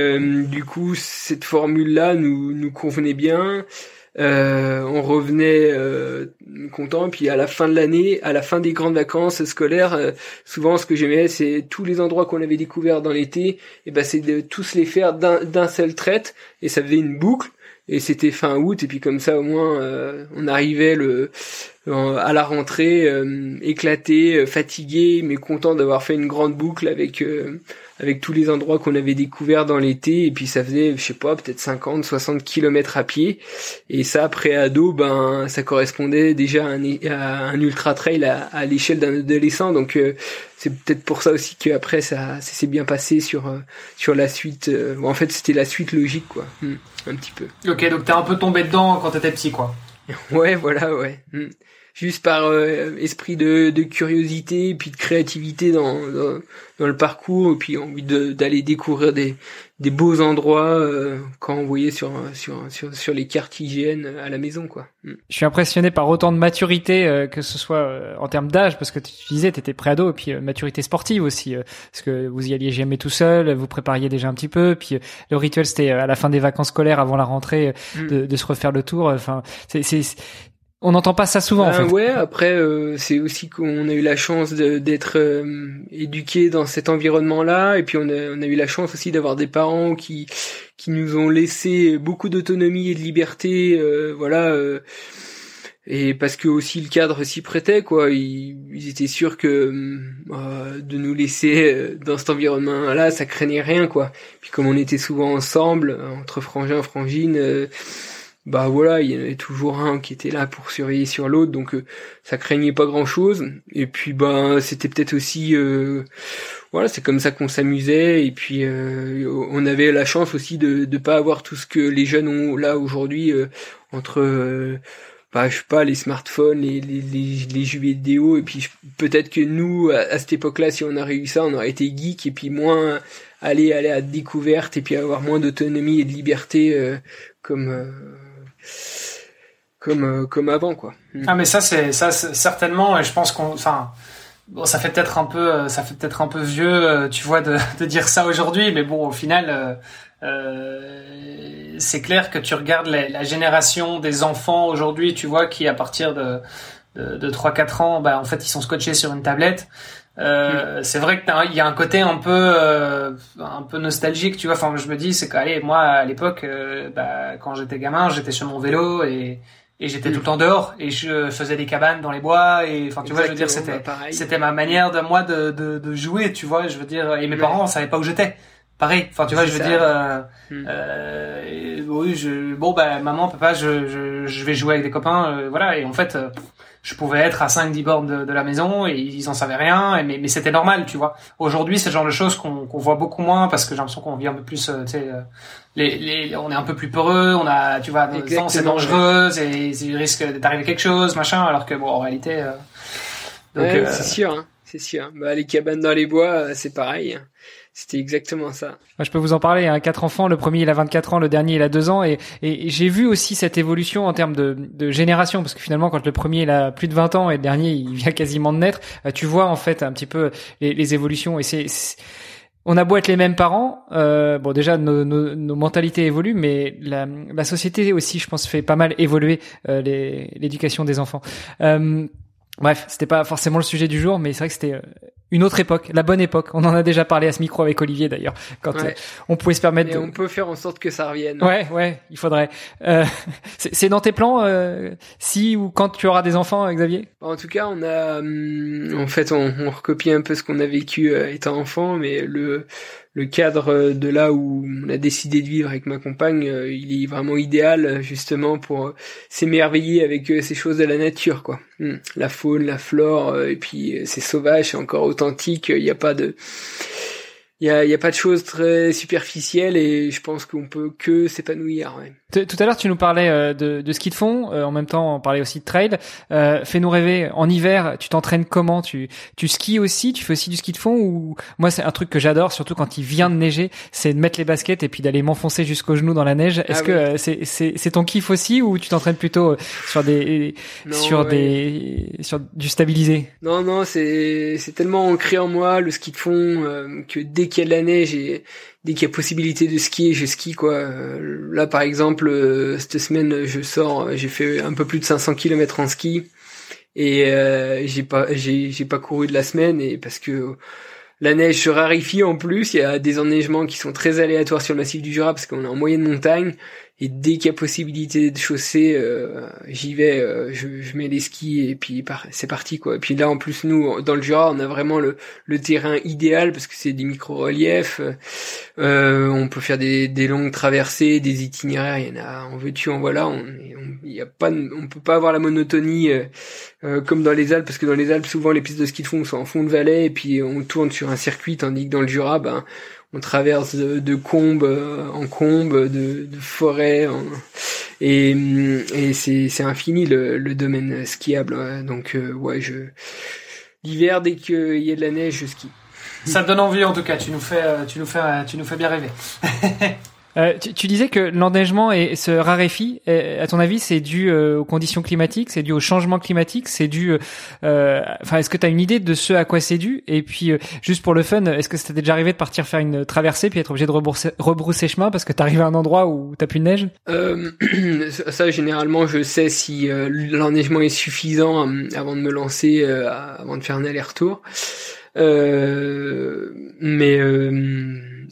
du coup, cette formule-là nous nous convenait bien. Euh, on revenait euh, content. Puis à la fin de l'année, à la fin des grandes vacances scolaires, euh, souvent ce que j'aimais, c'est tous les endroits qu'on avait découverts dans l'été, et ben c'est de tous les faire d'un seul trait, et ça faisait une boucle. Et c'était fin août, et puis comme ça au moins on arrivait le à la rentrée éclaté, fatigué, mais content d'avoir fait une grande boucle avec avec tous les endroits qu'on avait découverts dans l'été et puis ça faisait je sais pas peut-être 50 60 kilomètres à pied. Et ça après ado ben ça correspondait déjà à un, ultra trail à, l'échelle d'un adolescent. Donc euh, c'est peut-être pour ça aussi que après ça, s'est bien passé sur euh, sur la suite euh, en fait c'était la suite logique quoi. Hmm, un petit peu. Ok donc t'es un peu tombé dedans quand t'étais petit quoi. (laughs) Ouais voilà ouais. Hmm juste par euh, esprit de, de, curiosité et puis de créativité dans, dans, dans le parcours et puis envie d'aller découvrir des, des beaux endroits euh, quand on voyait sur, sur, sur, sur les cartes hygiène à la maison quoi. Mm. Je suis impressionné par autant de maturité euh, que ce soit en termes d'âge parce que tu disais tu étais pré-ado et puis maturité sportive aussi parce que vous y alliez jamais tout seul, vous prépariez déjà un petit peu puis le rituel c'était à la fin des vacances scolaires avant la rentrée mm. de, de se refaire le tour enfin c'est on n'entend pas ça souvent. en ben fait. Ouais, après euh, c'est aussi qu'on a eu la chance d'être euh, éduqué dans cet environnement-là, et puis on a, on a eu la chance aussi d'avoir des parents qui qui nous ont laissé beaucoup d'autonomie et de liberté, euh, voilà. et parce que aussi le cadre s'y prêtait, quoi. Ils, ils étaient sûrs que de nous laisser dans cet environnement-là, ça craignait rien, quoi. Puis comme on était souvent ensemble entre frangins, frangines bah voilà, il y en avait toujours un qui était là pour surveiller sur l'autre, donc euh, ça craignait pas grand chose. Et puis bah c'était peut-être aussi euh, voilà, c'est comme ça qu'on s'amusait. Et puis euh, on avait la chance aussi de de pas avoir tout ce que les jeunes ont là aujourd'hui entre bah je sais pas les smartphones, les les, les, jeux vidéo. Et puis peut-être que nous à, cette époque-là, si on a réussi ça, on aurait été geek et puis moins aller aller à découverte et puis avoir moins d'autonomie et de liberté comme euh, comme avant quoi. Ah mais ça c'est ça certainement et je pense qu'on bon ça fait peut-être un peu euh, ça fait peut-être un peu vieux euh, tu vois de, (laughs) dire ça aujourd'hui mais bon au final euh, c'est clair que tu regardes la, la génération des enfants aujourd'hui tu vois qui à partir de de, de 3-4 ans bah en fait ils sont scotchés sur une tablette euh, c'est vrai qu'il y a un côté un peu euh, un peu nostalgique tu vois. Enfin je me dis c'est qu'allez moi à l'époque euh, bah, quand j'étais gamin j'étais sur mon vélo et et j'étais tout le temps dehors et je faisais des cabanes dans les bois et enfin tu vois je veux dire c'était bah, c'était ma manière de moi de, de, de jouer tu vois. Je veux dire et mes parents savaient pas où j'étais. Pareil. Enfin tu vois je veux dire euh, hmm. euh, oui je bon bah maman papa je, je je vais jouer avec des copains voilà. Et en fait je pouvais être à 5-10 bornes de, de, la maison et ils en savaient rien, et, mais, mais c'était normal, tu vois. Aujourd'hui, c'est le genre de choses qu'on voit beaucoup moins parce que j'ai l'impression qu'on vit un peu plus, tu sais, les, les, on est un peu plus peureux, on a, tu vois, c'est dangereux, et il risque d'arriver quelque chose, machin, alors que bon, en réalité. Euh, ouais, c'est sûr, hein, c'est sûr. Bah, les cabanes dans les bois, c'est pareil. C'était exactement ça. Moi, je peux vous en parler. Hein. Quatre enfants, le premier il a 24 ans, le dernier il a 2 ans, et, et j'ai vu aussi cette évolution en termes de, de, génération, parce que finalement, quand le premier il a plus de 20 ans et le dernier il vient quasiment de naître, euh, tu vois en fait un petit peu les, évolutions. Et c'est, on a beau être les mêmes parents, euh, bon déjà nos, nos, nos, mentalités évoluent, mais la, la, société aussi, je pense, fait pas mal évoluer euh, l'éducation des enfants. Euh, Bref, c'était pas forcément le sujet du jour, mais c'est vrai que c'était euh, une autre époque, la bonne époque. On en a déjà parlé à ce micro avec Olivier d'ailleurs, quand euh, on pouvait se permettre. Et de... on peut faire en sorte que ça revienne. Ouais, ouais, il faudrait. Euh, (laughs) c'est dans tes plans, euh, si ou quand tu auras des enfants, Xavier? En tout cas, on a, hum, en fait, on, on recopie un peu ce qu'on a vécu étant enfant, mais le le cadre de là où on a décidé de vivre avec ma compagne, euh, il est vraiment idéal justement pour s'émerveiller avec euh, ces choses de la nature, quoi. Hmm. La faune, la flore, euh, et puis c'est sauvage, c'est encore authentique. Il n'y a pas de il y a, y a, pas de choses très superficielles et je pense qu'on peut que s'épanouir. Ouais. Tout à l'heure, tu nous parlais euh, de, de ski de fond. Euh, en même temps, on parlait aussi de trail. Euh, Fais-nous rêver. En hiver, tu t'entraînes comment? Tu tu skis aussi? Tu fais aussi du ski de fond? Ou moi c'est un truc que j'adore, surtout quand il vient de neiger, c'est de mettre les baskets et puis d'aller m'enfoncer jusqu'aux genoux dans la neige. Est-ce ah que c'est c'est c'est ton kiff aussi ou tu t'entraînes plutôt sur des sur des sur du stabilisé? Non non, c'est c'est tellement ancré en moi le ski de fond que dès qu'il y a de la neige et dès qu'il y a possibilité de skier, je skie quoi. Euh, là par exemple, euh, cette semaine je sors, j'ai fait un peu plus de 500 km en ski et euh, j'ai pas j'ai j'ai pas couru de la semaine et parce que la neige se raréfie en plus, il y a des enneigements qui sont très aléatoires sur le massif du Jura parce qu'on est en moyenne montagne et dès qu'il y a possibilité de chausser, euh, j'y vais, euh, je, je, mets les skis et puis c'est parti quoi. Et puis là en plus nous dans le Jura on a vraiment le, le terrain idéal parce que c'est des micro-reliefs, euh, on peut faire des, des, longues traversées, des itinéraires, il y en a en veux-tu voilà, on, on, y a pas, on peut pas avoir la monotonie euh, comme dans les Alpes parce que dans les Alpes souvent les pistes de ski de fond sont en fond de vallée et puis on tourne sur un circuit tandis que dans le Jura ben on traverse de, de combes euh, en combes, de, de forêts, et, et c'est, infini le, domaine skiable. Donc euh, ouais, je l'hiver dès qu'il y a de la neige, je skie. Ça donne envie en tout cas. Tu nous fais, euh, tu nous fais, tu nous fais bien rêver. (laughs) Euh, tu, tu, disais que l'enneigement se raréfie. À ton avis, c'est dû euh, aux conditions climatiques, c'est dû au changement climatique, c'est dû. Euh, enfin, est-ce que tu as une idée de ce à quoi c'est dû? Et puis, juste pour le fun, est-ce que c'était déjà arrivé de partir faire une traversée puis être obligé de rebrousser, rebrousser chemin parce que t'arrives à un endroit où t'as plus de neige? (clears throat) Ça, généralement, je sais si l'enneigement est suffisant avant de me lancer, avant de faire un aller-retour. mais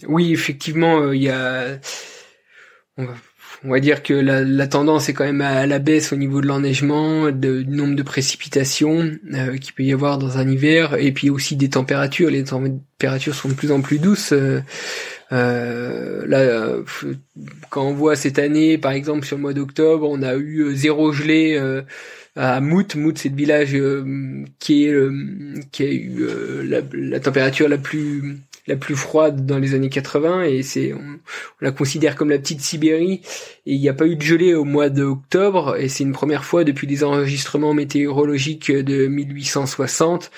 oui, effectivement, euh, il y a, on va, dire que la, la, tendance est quand même à la baisse au niveau de l'enneigement, du nombre de précipitations euh, qu'il peut y avoir dans un hiver, et puis aussi des températures. Les températures sont de plus en plus douces. Euh, euh là, quand on voit cette année, par exemple sur le mois d'octobre, on a eu zéro gelée à Mout. Mout, c'est le village qui est qui a eu la, température la plus la plus froide dans les années 80 et c'est on, la considère comme la petite Sibérie et il n'y a pas eu de gelée au mois d'octobre et c'est une première fois depuis les enregistrements météorologiques de 1860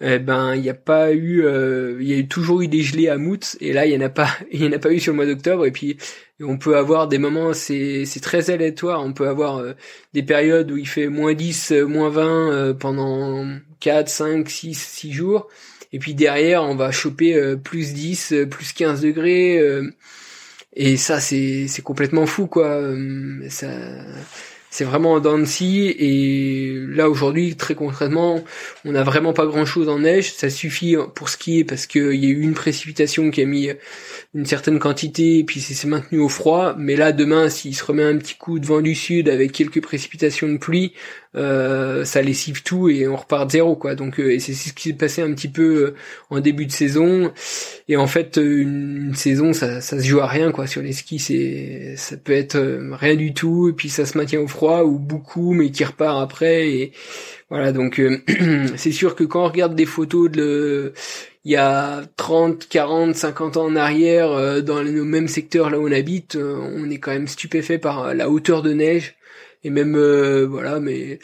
eh ben il n'y a pas eu euh, il y a toujours eu des gelées à Mout et là il y en a pas (laughs) il y en a pas eu sur le mois d'octobre et puis on peut avoir des moments c'est c'est très aléatoire on peut avoir euh, des périodes où il fait moins 10 moins 20 euh, pendant 4 5 6 6 jours et puis derrière, on va choper euh, plus 10, euh, plus 15 degrés. Euh, et ça, c'est, c'est complètement fou, quoi. ça, c'est vraiment en dents Et là, aujourd'hui, très concrètement, on n'a vraiment pas grand-chose en neige. Ça suffit pour skier parce qu'il y a eu une précipitation qui a mis une certaine quantité et puis c'est maintenu au froid. Mais là, demain, s'il se remet un petit coup de vent du sud avec quelques précipitations de pluie, euh, ça lessive tout et on repart de zéro quoi. Donc euh, et c'est ce qui s'est passé un petit peu euh, en début de saison. Et en fait, une, saison, ça, ça se joue à rien quoi. Sur les skis, c'est ça peut être rien du tout et puis ça se maintient au froid ou beaucoup mais qui repart après et voilà donc (clears throat) c'est sûr que quand on regarde des photos de il y a 30, 40, 50 ans en arrière dans nos mêmes secteurs là où on habite, on est quand même stupéfait par la hauteur de neige et même voilà mais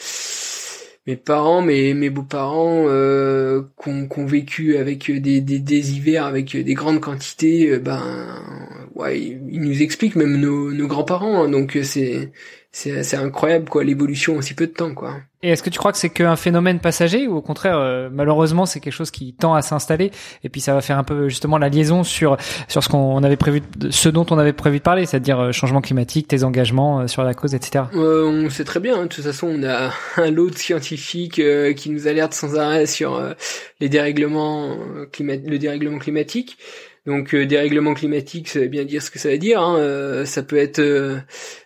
mes parents, mes, mes beaux-parents euh, qu'on vécu avec des, des, des, hivers avec des grandes quantités, euh, ben ouais, ils nous expliquent même nos, nos grands-parents, hein, donc c'est c'est incroyable quoi l'évolution en si peu de temps quoi. Et est-ce que tu crois que c'est qu'un phénomène passager ou au contraire euh, malheureusement c'est quelque chose qui tend à s'installer et puis ça va faire un peu justement la liaison sur sur ce qu'on avait prévu ce dont on avait prévu de parler c'est-à-dire euh, changement climatique, tes engagements euh, sur la cause etc. on sait très bien hein. de toute façon on a (laughs) un lot de scientifiques qui nous alerte sans arrêt sur les dérèglements climat le dérèglement climatique. Donc euh, dérèglement climatique, ça veut bien dire ce que ça veut dire. Hein. Euh, ça peut être euh,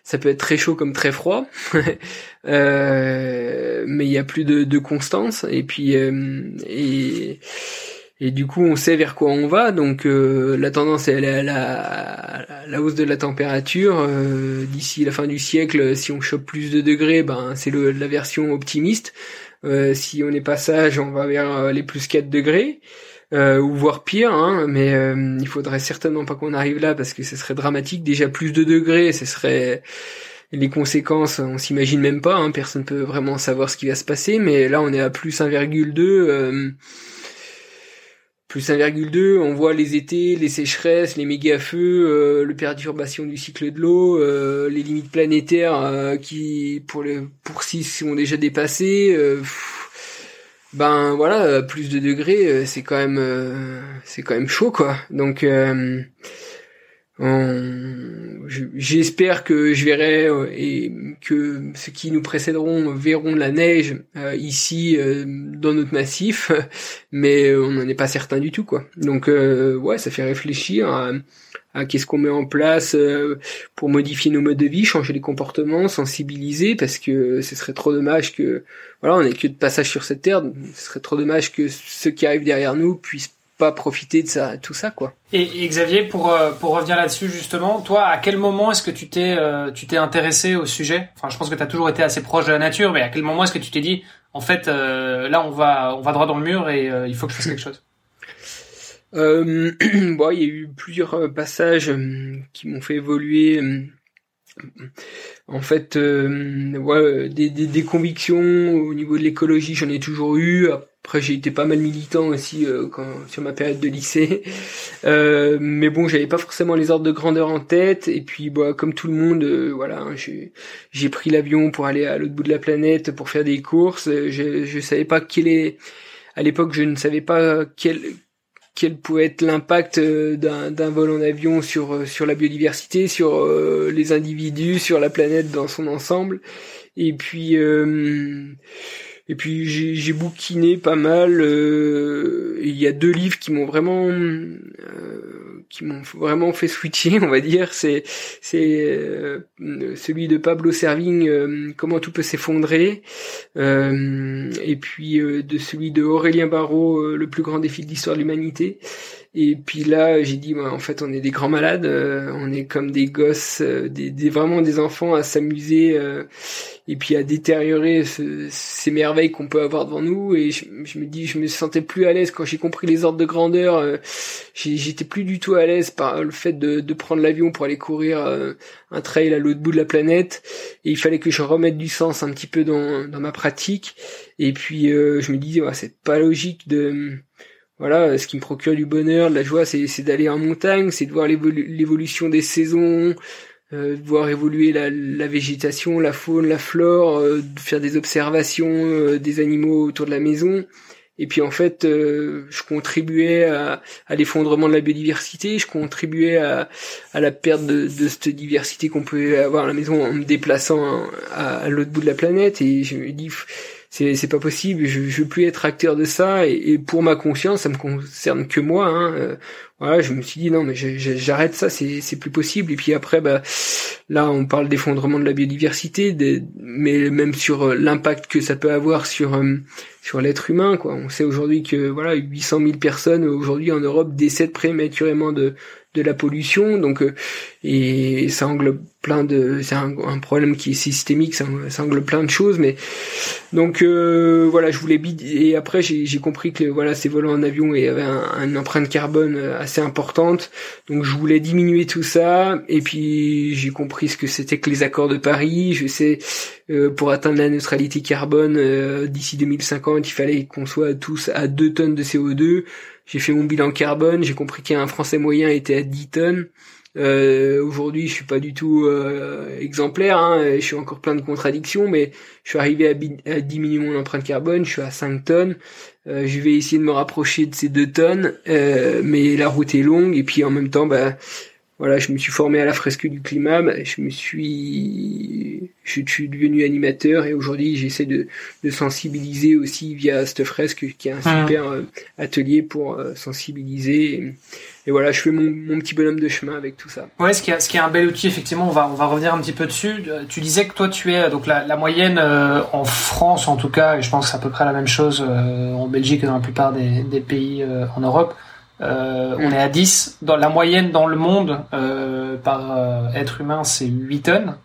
ça peut être très chaud comme très froid, (laughs) euh, mais il y a plus de, constance. Et puis et et du coup, on sait vers quoi on va. Donc la tendance est à la, hausse de la température d'ici la fin du siècle. Si on chope plus de degrés, ben c'est la version optimiste. si on est pas sage, on va vers les plus 4 degrés euh, ou voire pire, hein, mais euh, il faudrait certainement pas qu'on arrive là parce que ce serait dramatique. Déjà plus de degrés, ce serait les conséquences, on s'imagine même pas. Hein, personne peut vraiment savoir ce qui va se passer, mais là on est à plus 1,2. Euh, plus 1,2, on voit les étés, les sécheresses, les méga-feux, euh, le perturbation du cycle de l'eau, euh, les limites planétaires qui, pour les pour 6, sont déjà dépassées ben voilà, euh, plus de degrés, euh, c'est quand même euh, c'est quand même chaud quoi. Donc j'espère que je verrai et que ceux qui nous précéderont verront la neige ici dans notre massif, (laughs) mais on n'en est pas certain du tout quoi. Donc ouais, ça fait réfléchir. À, qu'est-ce qu'on met en place euh, pour modifier nos modes de vie, changer les comportements, sensibiliser, parce que ce serait trop dommage que voilà, on n'est que de passage sur cette terre, ce serait trop dommage que ceux qui arrivent derrière nous puissent pas profiter de ça, tout ça quoi. Et, Xavier, pour euh, pour revenir là-dessus justement, toi, à quel moment est-ce que tu t'es euh, tu t'es intéressé au sujet? Enfin, je pense que tu as toujours été assez proche de la nature, mais à quel moment est-ce que tu t'es dit, en fait, là, on va on va droit dans le mur et il faut que je fasse quelque chose? (laughs) Euh, (clears throat) bon, il y a eu plusieurs euh, passages euh, qui m'ont fait évoluer. Euh, en fait, ouais, des, des, des, convictions au niveau de l'écologie, j'en ai toujours eu. Après, j'ai été pas mal militant aussi quand, sur ma période de lycée. Euh, mais bon, j'avais pas forcément les ordres de grandeur en tête. Et puis, bah, comme tout le monde, voilà, hein, j'ai pris l'avion pour aller à l'autre bout de la planète pour faire des courses. Je, je savais pas quel est à l'époque, je ne savais pas quel quel pouvait être l'impact euh, d'un vol en avion sur euh, sur la biodiversité, sur euh, les individus, sur la planète dans son ensemble. Et puis et puis j'ai bouquiné pas mal. il y a deux livres qui m'ont vraiment qui m'ont vraiment fait switcher, (laughs) on va dire. C'est c'est celui de Pablo Servigne, Comment tout peut s'effondrer, et puis de celui de Aurélien Barraud, Le plus grand défi de l'histoire de l'humanité. Et puis là, j'ai dit, en fait, on est des grands malades, euh, on est comme des gosses, euh, des, des, vraiment des enfants à s'amuser euh, et puis à détériorer ces merveilles qu'on peut avoir devant nous. Et je, me dis, je me sentais plus à l'aise quand j'ai compris les ordres de grandeur. J'étais plus du tout à l'aise par le fait de, prendre l'avion pour aller courir un trail à l'autre bout de la planète. Et il fallait que je remette du sens un petit peu dans, ma pratique. Et puis je me dis, ouais, c'est pas logique de voilà, ce qui me procure du bonheur, de la joie, c'est d'aller en montagne, c'est de voir l'évolution des saisons, euh, de voir évoluer la, la, végétation, la faune, la flore, euh, de faire des observations euh, des animaux autour de la maison. Et puis en fait, je contribuais à, à l'effondrement de la biodiversité, je contribuais à, à la perte de, de cette diversité qu'on peut avoir à la maison en me déplaçant à, à l'autre bout de la planète. Et je me dis, c'est c'est pas possible je, je veux plus être acteur de ça et, pour ma conscience ça me concerne que moi hein, euh, voilà je me suis dit non mais j'arrête ça c'est c'est plus possible et puis après bah là on parle d'effondrement de la biodiversité mais même sur euh, l'impact que ça peut avoir sur euh, sur l'être humain quoi. On sait aujourd'hui que voilà 800 000 personnes aujourd'hui en Europe décèdent prématurément de de la pollution. Donc et ça englobe plein de c'est un, problème qui est systémique, ça, ça, englobe plein de choses. Mais donc voilà, je voulais et après j'ai compris que voilà ces vols en avion avaient un, une empreinte carbone assez importante. Donc je voulais diminuer tout ça et puis j'ai compris ce que c'était que les accords de Paris. Je sais pour atteindre la neutralité carbone d'ici 2050, il fallait qu'on soit tous à 2 tonnes de CO2. J'ai fait mon bilan carbone, j'ai compris qu'un Français moyen était à 10 tonnes. Euh, Aujourd'hui, je suis pas du tout euh, exemplaire, hein, je suis encore plein de contradictions, mais je suis arrivé à, diminuer mon empreinte carbone, je suis à 5 tonnes. Euh, je vais essayer de me rapprocher de ces 2 tonnes, euh, mais la route est longue et puis en même temps, bah, voilà, je me suis formé à la fresque du climat, je me suis, je suis devenu animateur et aujourd'hui j'essaie de, de, sensibiliser aussi via cette fresque qui est un ah. super euh, atelier pour euh, sensibiliser. Et, voilà, je fais mon, mon, petit bonhomme de chemin avec tout ça. Ouais, ce qui est, ce qui est un bel outil effectivement. On va, on va revenir un petit peu dessus. Euh, tu disais que toi tu es donc la, la moyenne en France en tout cas, et je pense que c'est à peu près la même chose en Belgique et dans la plupart des, des pays en Europe euh, on est à 10. Dans la moyenne dans le monde euh, par euh, être humain, c'est 8 tonnes.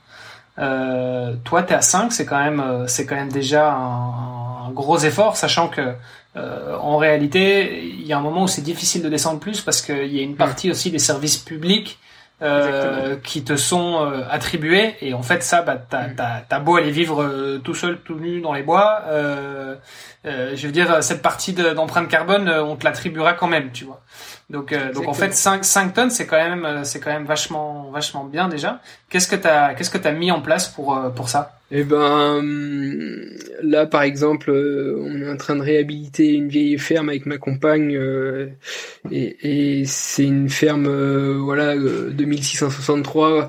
Euh, toi, t'es à 5, c'est quand même, euh, c'est quand même déjà un, gros effort, sachant que en réalité, il y a un moment où c'est difficile de descendre plus parce qu'il y a une partie aussi des services publics euh, qui te sont euh, attribués et en fait ça bah t'as mm. t'as beau aller vivre euh, tout seul tout nu dans les bois euh, je veux dire cette partie d'empreinte carbone on te l'attribuera quand même tu vois. Donc donc en fait 5 5 tonnes c'est quand même c'est quand même vachement vachement bien déjà. Qu'est-ce que t'as qu'est-ce que t'as mis en place pour pour ça? Eh ben hum, là par exemple, euh, on est en train de réhabiliter une vieille ferme avec ma compagne euh, et, c'est une ferme euh, voilà 2663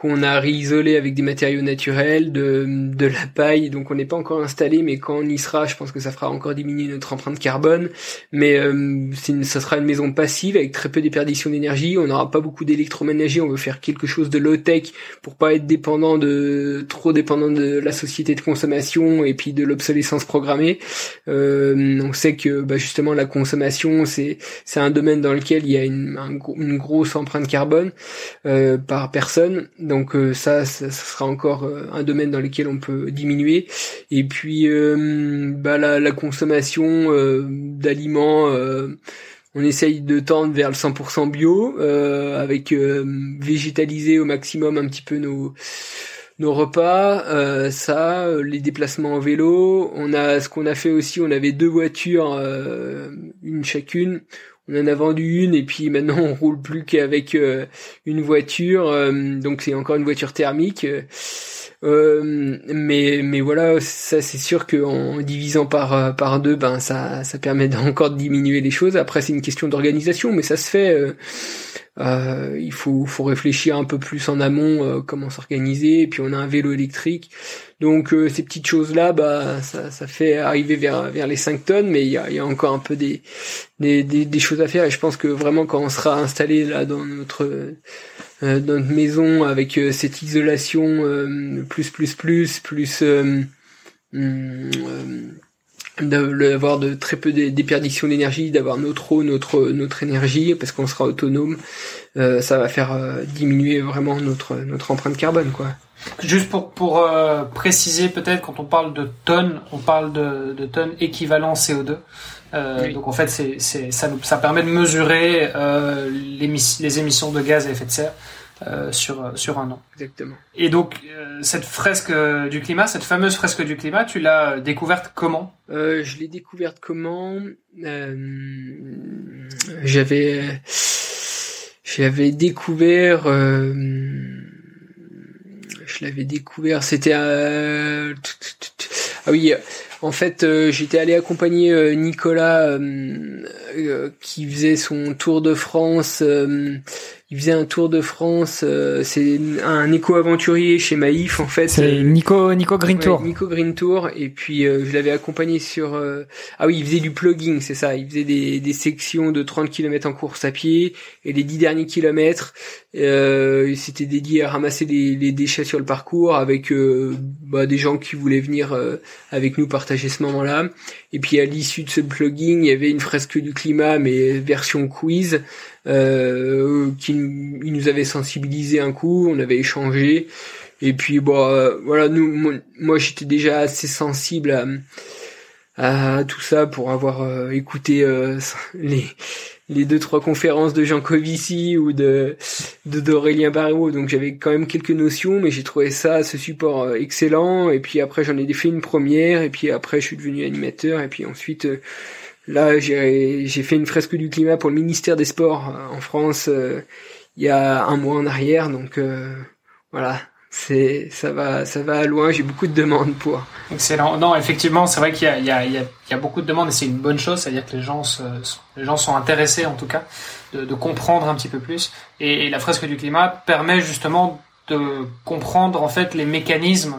qu'on a réisolé avec des matériaux naturels, de, de la paille, donc on n'est pas encore installé, mais quand on y sera, je pense que ça fera encore diminuer notre empreinte carbone. Mais euh, ça sera une maison passive avec très peu déperdition d'énergie. On n'aura pas beaucoup d'électroménager. On veut faire quelque chose de low tech pour pas être dépendant de trop dépendant de la société de consommation et puis de l'obsolescence programmée. Euh, on sait que bah, justement la consommation c'est c'est un domaine dans lequel il y a une, une grosse empreinte carbone euh, par personne donc euh, ça, ça, sera encore euh, un domaine dans lequel on peut diminuer. Et puis euh, bah, la, consommation d'aliments on essaye de tendre vers le 100% bio, avec végétaliser au maximum un petit peu nos nos repas, ça, les déplacements en vélo. On a ce qu'on a fait aussi, on avait deux voitures, une chacune on en a vendu une et puis maintenant on roule plus qu'avec euh, une voiture, euh, donc c'est encore une voiture thermique. Euh, mais mais voilà, ça c'est sûr qu'en divisant par par deux, ben ça ça permet (laughs) encore de diminuer les choses. Après c'est une question d'organisation, mais ça se fait. Euh, il faut, faut réfléchir un peu plus en amont euh, comment s'organiser. Et puis on a un vélo électrique. Donc euh, ces petites choses-là, bah ça, ça fait arriver vers, vers les 5 tonnes, mais il y a, y a encore un peu des, des, des, choses à faire. Et je pense que vraiment quand on sera installé là dans notre, dans notre maison avec cette isolation plus plus plus plus hum, d'avoir de très peu déperdition d'énergie, d'avoir notre eau, notre notre énergie, parce qu'on sera autonome, euh, ça va faire euh, diminuer vraiment notre notre empreinte carbone, quoi. Juste pour pour euh, préciser peut-être quand on parle de tonnes, on parle de, de tonnes équivalent CO2. Donc en fait, c'est c'est ça ça permet de mesurer les, les émissions de gaz à effet de serre. Euh, sur sur un an. Exactement. Et donc euh, cette fresque euh, du climat, cette fameuse fresque du climat, tu l'as découverte comment? Je l'ai découverte comment? J'avais j'avais découvert je l'avais découvert c'était ah oui en fait j'étais allé accompagner Nicolas qui faisait son tour de France il faisait un tour de France. Euh, c'est un éco-aventurier chez Maïf en fait. C'est Nico Nico Green Tour. Nico Green Tour. Et puis euh, je l'avais accompagné sur. Euh, ah oui, il faisait du plugging, c'est ça. Il faisait des, des sections de 30 km en course à pied et les 10 derniers kilomètres, euh, c'était dédié à ramasser les, les, déchets sur le parcours avec bah, des gens qui voulaient venir avec nous partager ce moment-là. Et puis à l'issue de ce plugging, il y avait une fresque du climat mais version quiz euh, qui il nous avait sensibilisé un coup, on avait échangé. Et puis bon euh, voilà nous moi, j'étais déjà assez sensible à, à tout ça pour avoir euh, écouté (laughs) les les deux trois conférences de Jean Covici ou de d'Aurélien Barreau donc j'avais quand même quelques notions mais j'ai trouvé ça ce support euh, excellent. Et puis après j'en ai fait une première. Et puis après je suis devenu animateur. Et puis ensuite euh, là j'ai fait une fresque du climat pour le ministère des Sports euh, en France il y a un mois en arrière donc voilà. C'est ça va ça va loin j'ai beaucoup de demandes pour. Excellent. Non effectivement c'est vrai qu'il y y, il y a beaucoup de demandes et c'est une bonne chose c'est à dire que les gens se, les gens sont intéressés en tout cas de, de comprendre un petit peu plus. Et, et, la fresque du climat permet justement de comprendre en fait les mécanismes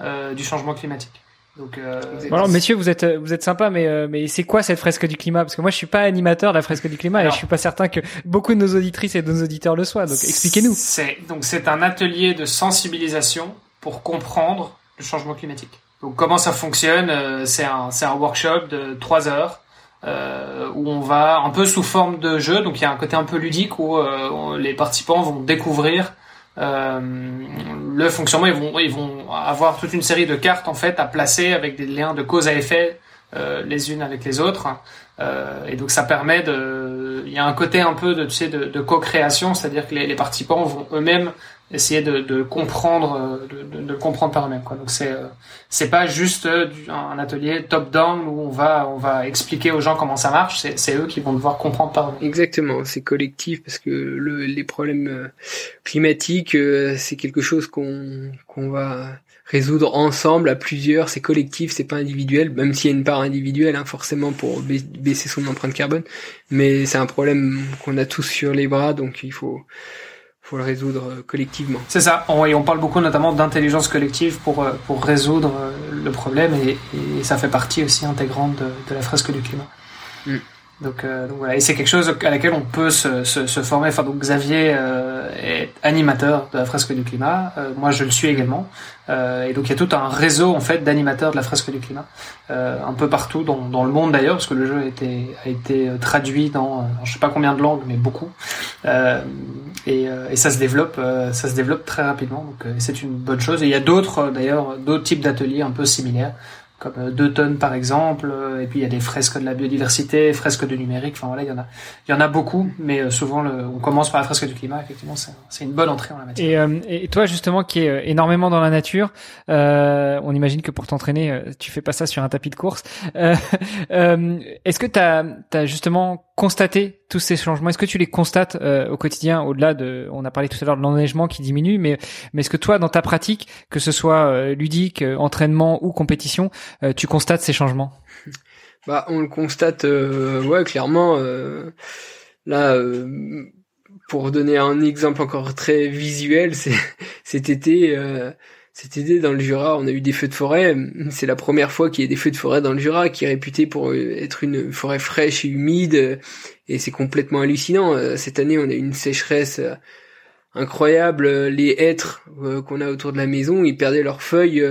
euh, du changement climatique donc, euh, alors messieurs, vous êtes vous êtes sympa, mais euh, mais c'est quoi cette fresque du climat? Parce que moi, je suis pas animateur de la fresque du climat et je suis pas certain que beaucoup de nos auditrices et de nos auditeurs le soient. Donc, expliquez-nous. C'est donc c'est un atelier de sensibilisation pour comprendre le changement climatique. Donc, comment ça fonctionne euh, C'est un c'est un workshop de trois heures euh, où on va un peu sous forme de jeu. Donc, il y a un côté un peu ludique où euh, les participants vont découvrir euh, le fonctionnement, ils vont, ils vont avoir toute une série de cartes en fait à placer avec des liens de cause à effet euh, les unes avec les autres. Euh, et donc ça permet de, il y a un côté un peu de, tu sais, co-création, c'est-à-dire que les, participants vont eux-mêmes essayer de, de comprendre, euh, de, de, comprendre par eux-mêmes. Quoi. Donc c'est euh, c'est pas juste euh, un atelier top-down où on va on va expliquer aux gens comment ça marche. C'est c'est eux qui vont devoir comprendre par eux-mêmes. Exactement, c'est collectif parce que le, les problèmes climatiques c'est quelque chose qu'on qu'on va résoudre ensemble à plusieurs. C'est collectif, c'est pas individuel, même s'il y a une part individuelle hein, forcément pour baisser son empreinte carbone. Mais c'est un problème qu'on a tous sur les bras, donc il faut faut le résoudre euh, collectivement. C'est ça. On, et on parle beaucoup notamment d'intelligence collective pour euh, pour résoudre euh, le problème et, et, ça fait partie aussi intégrante de, de la fresque du climat. Mm. Donc, euh, donc, voilà, et c'est quelque chose à laquelle on peut se, se, se former. Enfin, donc Xavier euh, est animateur de la fresque du climat. Euh, moi, je le suis également. Euh, et donc il y a tout un réseau en fait d'animateurs de la fresque du climat, euh, un peu partout dans, dans le monde d'ailleurs, parce que le jeu a été, a été traduit dans je sais pas combien de langues, mais beaucoup. et, et ça se développe, ça se développe très rapidement. Donc c'est une bonne chose. Et il y a d'autres d'ailleurs, d'autres types d'ateliers un peu similaires comme euh, deux tonnes par exemple, euh, et puis il y a des fresques de la biodiversité, fresques de numérique, enfin voilà, il y en a, il y en a beaucoup, mais euh, souvent on commence par la fresque du climat, effectivement, c'est une bonne entrée en la matière. Et, toi justement qui est énormément dans la nature, euh, on imagine que pour t'entraîner, tu fais pas ça sur un tapis de course. Euh, (laughs) Est-ce que tu as, justement constaté tous ces changements? Est-ce que tu les constates au quotidien, au-delà de, on a parlé tout à l'heure de l'enneigement qui diminue, mais, mais est-ce que toi dans ta pratique, que ce soit ludique, entraînement ou compétition, euh, tu constates ces changements? (laughs) Bah, on le constate, euh, ouais, clairement. Euh, là, pour donner un exemple encore très visuel, c'est (laughs) cet été. Cet été dans le Jura, on a eu des feux de forêt. C'est la première fois qu'il y a des feux de forêt dans le Jura, qui est réputé pour être une forêt fraîche et humide, et c'est complètement hallucinant. Cette année, on a eu une sécheresse incroyable. Les hêtres qu'on a autour de la maison, ils perdaient leurs feuilles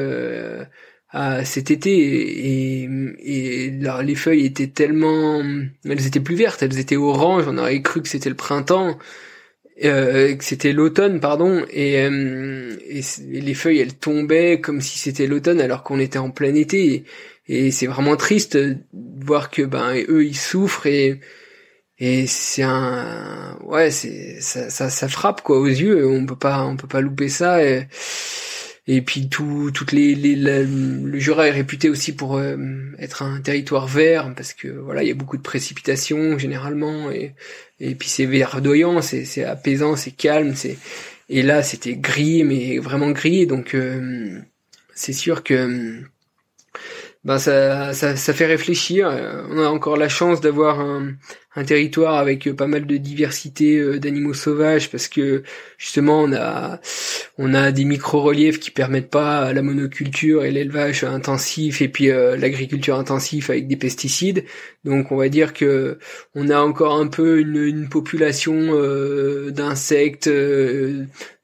cet été et, et, les feuilles étaient tellement elles étaient plus vertes elles étaient oranges on aurait cru que c'était le printemps euh, que c'était l'automne pardon et, euh, et, les feuilles elles tombaient comme si c'était l'automne alors qu'on était en plein été. Et, c'est vraiment triste de voir que ben eux ils souffrent et et c'est un ouais c'est ça, ça, ça frappe quoi aux yeux. On peut pas on peut pas louper ça et puis tout, toutes les, les le Jura est réputé aussi pour euh, être un territoire vert parce que voilà il y a beaucoup de précipitations généralement et et puis c'est verdoyant, c'est c'est apaisant, c'est calme, c'est et là c'était gris mais vraiment gris donc euh, c'est sûr que ben ça, ça, ça fait réfléchir. On a encore la chance d'avoir un, territoire avec pas mal de diversité euh, d'animaux sauvages parce que justement on a on a des micro-reliefs qui permettent pas la monoculture et l'élevage intensif et puis euh, l'agriculture intensive avec des pesticides. Donc on va dire que on a encore un peu une, une population euh, d'insectes,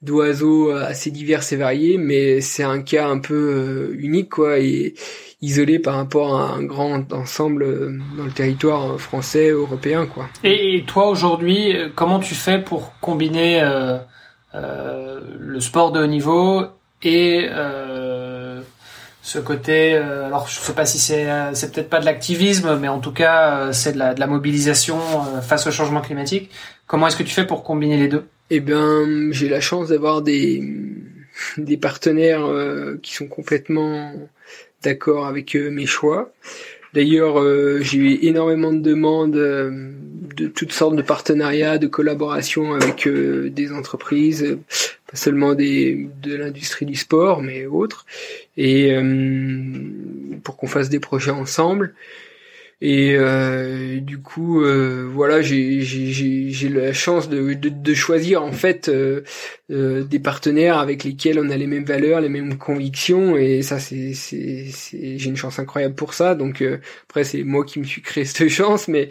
d'oiseaux assez divers et variés, mais c'est un cas un peu unique quoi et isolé par rapport à un grand ensemble dans le territoire français, européen quoi. Et, toi aujourd'hui, comment tu fais pour combiner le sport de haut niveau et ce côté alors je sais pas si c'est c'est peut-être pas de l'activisme mais en tout cas c'est de la, de la mobilisation face au changement climatique comment est-ce que tu fais pour combiner les deux? Eh bien, j'ai la chance d'avoir des des partenaires euh, qui sont complètement d'accord avec euh, mes choix. D'ailleurs, euh, j'ai eu énormément de demandes de toutes sortes de partenariats, de collaborations avec des entreprises, pas seulement de l'industrie du sport, mais autres, et pour qu'on fasse des projets ensemble. Et euh, du coup, euh, voilà, j'ai la chance de, de, de, choisir en fait euh, euh, des partenaires avec lesquels on a les mêmes valeurs, les mêmes convictions, et ça c'est j'ai une chance incroyable pour ça. Donc euh, après c'est moi qui me suis créé (laughs) cette chance, mais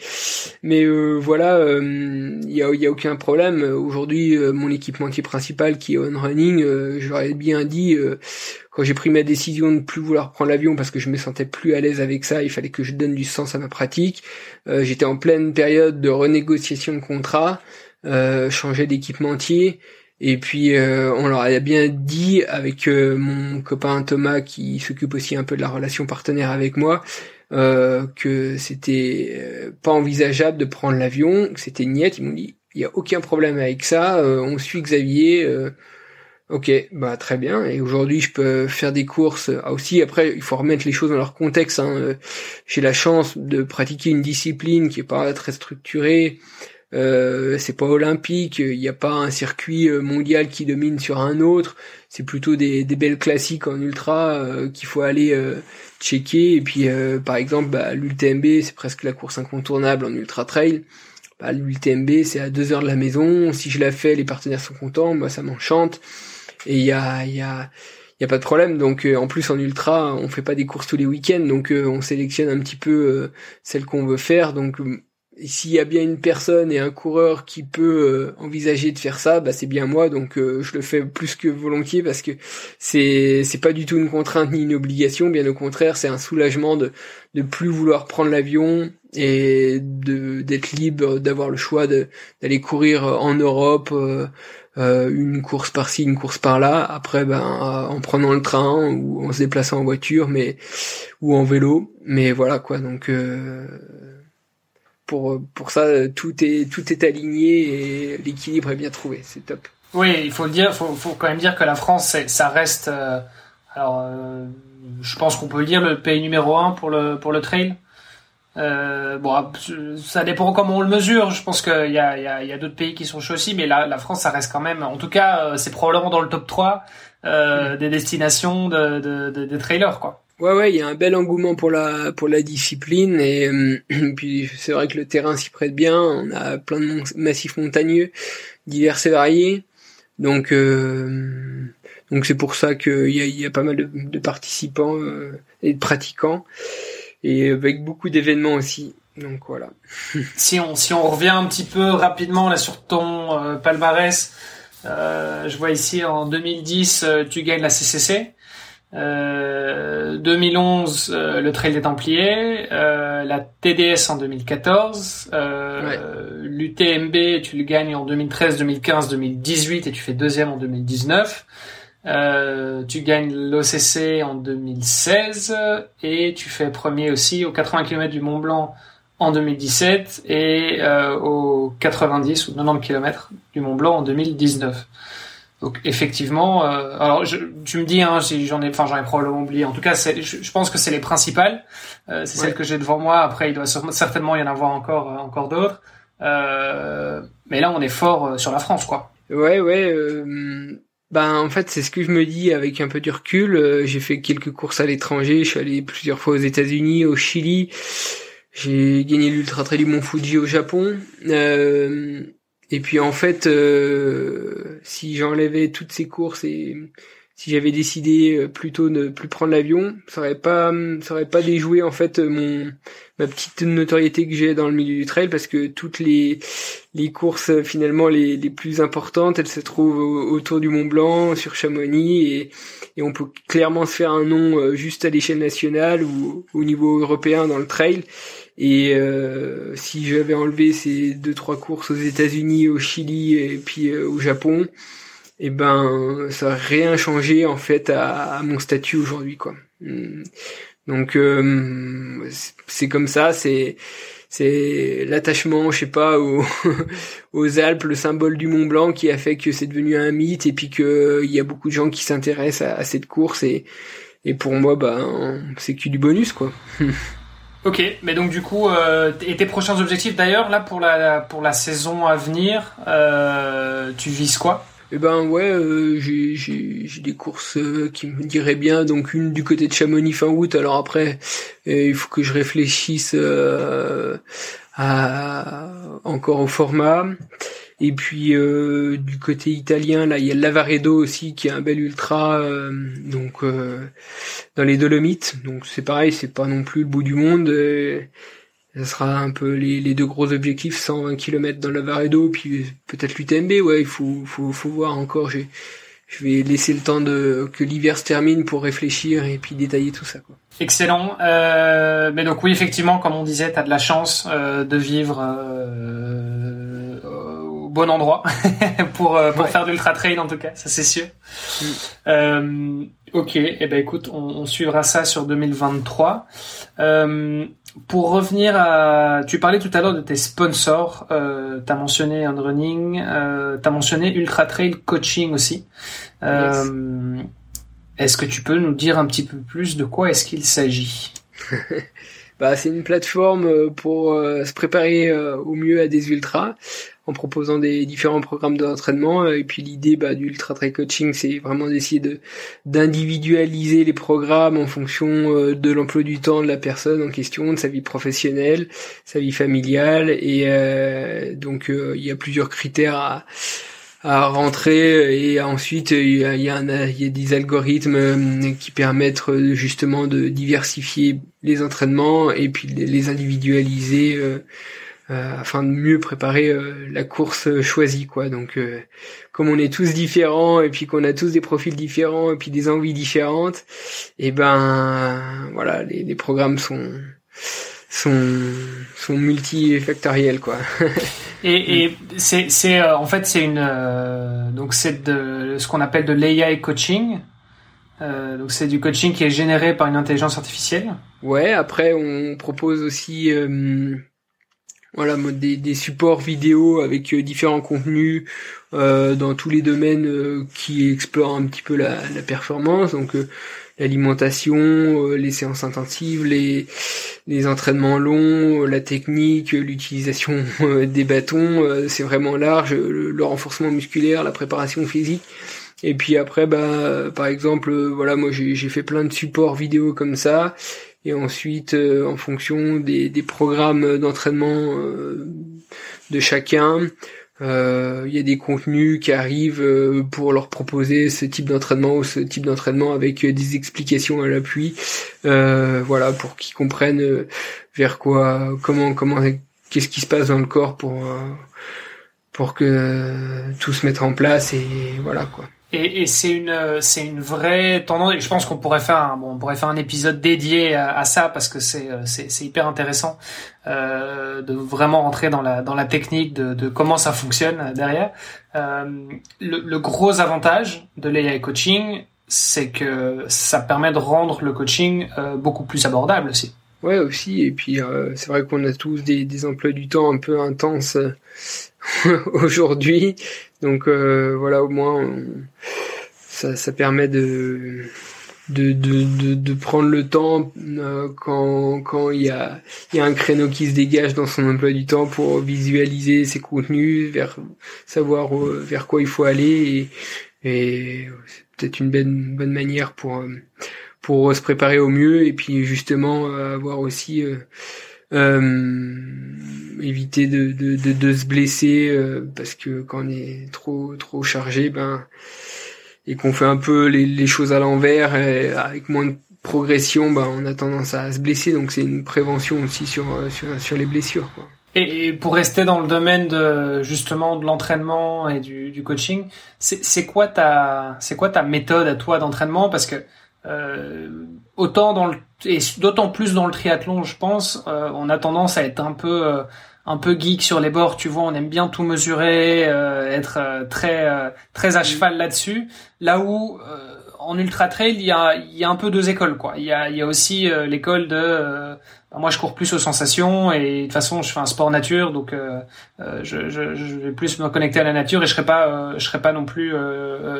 mais voilà, il y a y a aucun problème. Aujourd'hui, mon équipementier principal qui est on running, j'aurais bien dit quand j'ai pris ma décision de ne plus vouloir prendre l'avion parce que je me sentais plus à l'aise avec ça, il fallait que je donne du sens à ma pratique. Euh, j'étais en pleine période de renégociation de contrat, euh, changer d'équipementier. Et puis euh, on leur a bien dit avec euh, mon copain Thomas qui s'occupe aussi un peu de la relation partenaire avec moi que c'était pas envisageable de prendre l'avion, que c'était niette. Ils m'ont dit il y a aucun problème avec ça, on suit Xavier Ok, bah très bien. Et aujourd'hui, je peux faire des courses. Ah, aussi, après, il faut remettre les choses dans leur contexte. Hein. Euh, j'ai la chance de pratiquer une discipline qui est pas très structurée. Euh, c'est pas olympique. Il n'y a pas un circuit euh, mondial qui domine sur un autre. C'est plutôt des, belles classiques en ultra qu'il faut aller checker. Et puis, par exemple, bah, l'UTMB, c'est presque la course incontournable en ultra trail. Bah, L'UTMB, c'est à deux heures de la maison. Si je la fais, les partenaires sont contents. Moi, ça m'enchante et il y a y a y a pas de problème. Donc euh, en plus en ultra on fait pas des courses tous les week-ends. Donc euh, on sélectionne un petit peu euh, qu'on veut faire. Donc s'il y a bien une personne et un coureur qui peut envisager de faire ça, bah c'est bien moi, donc je le fais plus que volontiers parce que c'est c'est pas du tout une contrainte ni une obligation, bien au contraire, c'est un soulagement de de plus vouloir prendre l'avion et de d'être libre, d'avoir le choix d'aller courir en Europe, euh, une course par-ci, une course par-là. Après, ben, euh, en prenant le train ou en se déplaçant en voiture, mais ou en vélo. Mais voilà quoi. Donc euh, pour pour ça, tout est tout est aligné et l'équilibre est bien trouvé. C'est top. Oui, il faut dire. Faut faut quand même dire que la France, ça reste. alors, je pense qu'on peut le dire le pays numéro un pour le pour le trail. Euh, bon, ça dépend comment on le mesure. Je pense qu'il y a, y a, y a d'autres pays qui sont chauds aussi, mais la, la, France, ça reste quand même. En tout cas, euh, c'est probablement dans le top 3 euh, des destinations de, de, de, des trailers, quoi. Ouais, ouais, il y a un bel engouement pour la pour la discipline et euh, (clears throat) puis c'est vrai que le terrain s'y prête bien. On a plein de massifs montagneux divers et variés, donc donc c'est pour ça qu'il y a, y a pas mal de, de participants et de pratiquants et avec beaucoup d'événements aussi. Donc voilà. (laughs) si on si on revient un petit peu rapidement là sur ton euh, palmarès, euh, je vois ici en 2010 euh, tu gagnes la CCC. 2011 le Trail des Templiers, la TDS en 2014, l'UTMB tu le gagnes en 2013, 2015, 2018 et tu fais deuxième en 2019. Euh, tu gagnes l'OCC en 2016 et tu fais premier aussi aux 80 km du Mont Blanc en 2017 et euh, aux 90 ou 90 km du Mont Blanc en 2019. Donc effectivement, euh, alors je, tu me dis, hein, j'en ai, enfin j'en ai probablement oublié. En tout cas, je, je pense que c'est les principales. Euh, c'est celles que j'ai devant moi. Après, il doit certainement y en avoir encore, euh, encore d'autres. mais là, on est fort sur la France, quoi. Ouais, ouais. Ben en fait c'est ce que je me dis avec un peu de recul. Euh, j'ai fait quelques courses à l'étranger. Je suis allé plusieurs fois aux États-Unis, au Chili. J'ai gagné l'ultra trail du Mont Fuji au Japon. Euh, et puis en fait, euh, si j'enlevais toutes ces courses et si j'avais décidé plutôt de ne plus prendre l'avion, ça aurait pas, ça aurait pas déjoué en fait mon ma petite notoriété que j'ai dans le milieu du trail parce que toutes les les courses finalement les, les plus importantes, elles se trouvent autour du Mont Blanc, sur Chamonix et et on peut clairement se faire un nom euh, juste à l'échelle nationale ou au niveau européen dans le trail. Et euh, si j'avais enlevé ces deux trois courses aux États-Unis, au Chili et puis au Japon, et ben ça n'a rien changé en fait à, mon statut aujourd'hui quoi. Donc euh, c'est comme ça, c'est c'est l'attachement, je sais pas, (laughs) aux, Alpes, le symbole du Mont Blanc qui a fait que c'est devenu un mythe et puis que il y a beaucoup de gens qui s'intéressent à, cette course et et pour moi ben c'est que du bonus quoi. (laughs) Ok, mais donc du coup, euh, et tes prochains objectifs d'ailleurs là pour la pour la saison à venir, euh, tu vises quoi? Eh ben ouais, euh, j'ai des courses euh, qui me diraient bien. Donc une du côté de Chamonix fin août. Alors après, euh, il faut que je réfléchisse à, encore au format. Et puis du côté italien, là, il y a Lavaredo aussi qui est un bel ultra, donc dans les Dolomites. Donc c'est pareil, c'est pas non plus le bout du monde ça sera un peu les, les deux gros objectifs 120 km dans la Varedo puis peut-être l'UTMB ouais il faut, faut, faut voir encore je vais laisser le temps de que l'hiver se termine pour réfléchir et puis détailler tout ça quoi. Excellent. Euh, mais donc oui effectivement comme on disait tu as de la chance euh, de vivre euh, au bon endroit (laughs) pour faire de l'ultra trail en tout cas ça c'est sûr. Mm. Ok et eh ben écoute on, on, suivra ça sur 2023. Pour revenir à, tu parlais tout à l'heure de tes sponsors. Euh, t'as mentionné Unrunning, euh, t'as mentionné Ultra Trail Coaching aussi. Euh, Est-ce que tu peux nous dire un petit peu plus de quoi est-ce qu'il s'agit? (laughs) Bah, c'est une plateforme euh, pour euh, se préparer euh, au mieux à des ultras en proposant des différents programmes d'entraînement. Et puis l'idée bah, du ultra trail coaching, c'est vraiment d'essayer de d'individualiser les programmes en fonction de l'emploi du temps de la personne en question, de sa vie professionnelle, sa vie familiale. Et donc il y a plusieurs critères à à rentrer et ensuite il y a, il y a, des algorithmes euh, qui permettent euh, justement de diversifier les entraînements et puis les individualiser euh, afin de mieux préparer la course choisie quoi donc comme on est tous différents et puis qu'on a tous des profils différents et puis des envies différentes et ben voilà les, les programmes sont sont sont multifactoriels quoi (laughs) Et, et c'est, c'est euh, en fait c'est une euh, donc c'est de ce qu'on appelle de l'AI coaching. Euh, donc c'est du coaching qui est généré par une intelligence artificielle. Ouais. Après on propose aussi euh, voilà des, supports vidéo avec différents contenus dans tous les domaines qui explorent un petit peu la, performance. Donc l'alimentation, euh, les séances intensives, les, les entraînements longs, euh, la technique, l'utilisation (laughs) euh, des bâtons, c'est vraiment large, le, renforcement musculaire, la préparation physique. Et puis après, bah, par exemple, voilà, moi j'ai fait plein de supports vidéo comme ça. Et ensuite, en fonction des, des programmes d'entraînement de chacun, euh, il y a des contenus qui arrivent euh, pour leur proposer ce type d'entraînement ou ce type d'entraînement avec euh, des explications à l'appui, voilà, pour qu'ils comprennent vers quoi, comment, comment, qu'est-ce qui se passe dans le corps pour pour que tout se mette en place et voilà quoi. Et, et c'est une c'est une vraie tendance. Je pense qu'on pourrait faire un, bon, on pourrait faire un épisode dédié à, ça parce que c'est c'est hyper intéressant euh, de vraiment rentrer dans la dans la technique de, de comment ça fonctionne derrière. Euh, le, le, gros avantage de l'AI coaching, c'est que ça permet de rendre le coaching euh, beaucoup plus abordable aussi. Ouais aussi et puis euh, c'est vrai qu'on a tous des, des emplois du temps un peu intenses (laughs) aujourd'hui. Donc euh, voilà, au moins ça, ça permet de de, de, de, prendre le temps euh, quand quand il y a y a un créneau qui se dégage dans son emploi du temps pour visualiser ses contenus, vers savoir euh, vers quoi il faut aller et, et c'est peut-être une bonne bonne manière pour pour se préparer au mieux et puis justement avoir aussi euh, éviter de, de, de, de, se blesser euh, parce que quand on est trop trop chargé, ben et qu'on fait un peu les, les choses à l'envers avec moins de progression, bah, on a tendance à se blesser. Donc c'est une prévention aussi sur, sur, sur les blessures. Quoi. Et, pour rester dans le domaine de justement de l'entraînement et du, du coaching, c'est quoi ta c'est quoi ta méthode à toi d'entraînement? Parce que euh, autant dans le et d'autant plus dans le triathlon, je pense, euh, on a tendance à être un peu euh, un peu geek sur les bords, tu vois, on aime bien tout mesurer, euh, être euh, très très à cheval là-dessus. Là où en ultra trail, il y a il y a un peu deux écoles quoi. Il y a il y a aussi l'école de moi, je cours plus aux sensations et de toute façon, je fais un sport nature, donc euh, euh, je, je, je, vais plus me connecter à la nature et je serai pas, euh, je serai pas non plus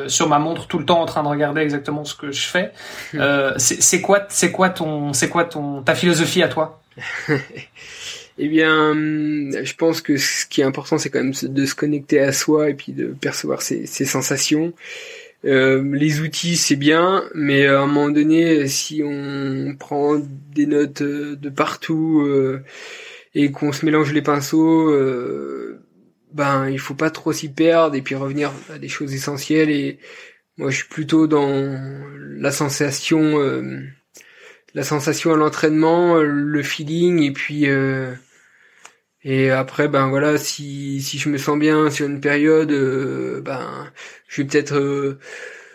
sur ma montre tout le temps en train de regarder exactement ce que je fais. (laughs) Hmm. c'est quoi, c'est quoi ton, c'est quoi ton ta philosophie à toi? (laughs) Eh bien, je pense que ce qui est important, c'est quand même de se connecter à soi et puis de percevoir ses, ses sensations. Euh, les outils c'est bien, mais à un moment donné, si on prend des notes euh, de partout euh, et qu'on se mélange les pinceaux, ben il faut pas trop s'y perdre et puis revenir à des choses essentielles. Et moi, je suis plutôt dans la sensation, la sensation à l'entraînement, le feeling et puis et après, ben voilà, si, si je me sens bien sur une période, euh, ben je vais peut-être euh,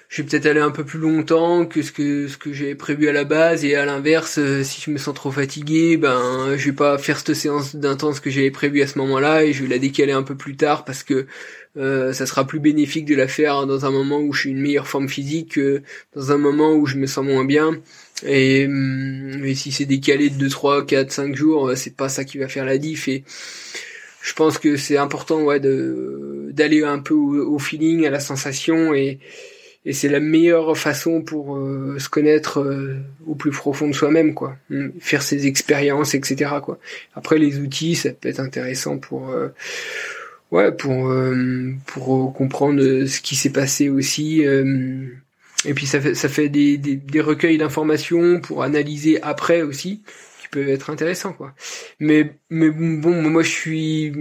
je vais peut-être aller un peu plus longtemps que ce que ce que j'ai prévu à la base. Et à l'inverse, euh, si je me sens trop fatigué, ben je vais pas faire cette séance d'intense que j'avais prévu à ce moment-là et je vais la décaler un peu plus tard parce que ça sera plus bénéfique de la faire dans un moment où je suis une meilleure forme physique que dans un moment où je me sens moins bien. Et, hum, et si c'est décalé de 2, 3, 4, 5 jours, euh, c'est pas ça qui va faire la diff. Et je pense que c'est important ouais, de d'aller un peu au, feeling, à la sensation. Et, c'est la meilleure façon pour euh, se connaître euh, au plus profond de soi-même quoi hum, faire ses expériences etc quoi après les outils ça peut être intéressant pour ouais pour pour comprendre ce qui s'est passé aussi et puis ça fait, ça fait des, des, des recueils d'informations pour analyser après aussi, qui peuvent être intéressants quoi. Mais mais bon, moi je suis,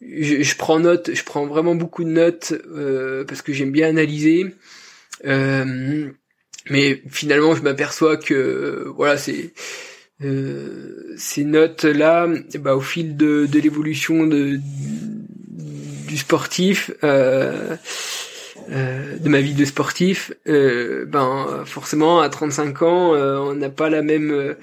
je, je prends note, je prends vraiment beaucoup de notes euh, parce que j'aime bien analyser. Euh, mais finalement, je m'aperçois que voilà, c'est euh, ces notes là, bah, au fil de, de l'évolution de du sportif. Euh, euh, de ma vie de sportif, euh, ben forcément à 35 ans, euh, on n'a pas la même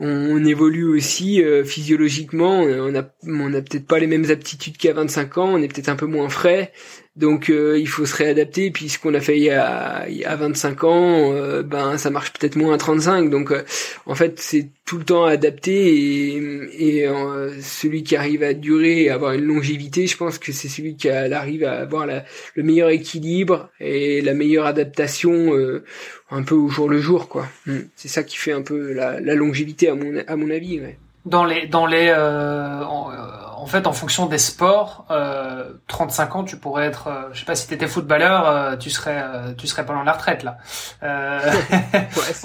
on, évolue aussi physiologiquement, on a on a peut-être pas les mêmes aptitudes qu'à 25 ans, on est peut-être un peu moins frais. Donc euh, il faut se réadapter. Puis ce qu'on a fait il y a, il y a 25 ans, euh, ben ça marche peut-être moins à 35. Donc euh, en fait c'est tout le temps adapté et, et celui qui arrive à durer et avoir une longévité, je pense que c'est celui qui arrive à avoir la, le meilleur équilibre et la meilleure adaptation un peu au jour le jour quoi. Hmm. C'est ça qui fait un peu la, la longévité à mon à mon avis. Ouais. Dans les dans les en fait, en fonction des sports, euh, 35 ans, tu pourrais être, euh, je sais pas si tu étais footballeur, euh, tu serais, euh, tu serais pas loin la retraite là. (laughs)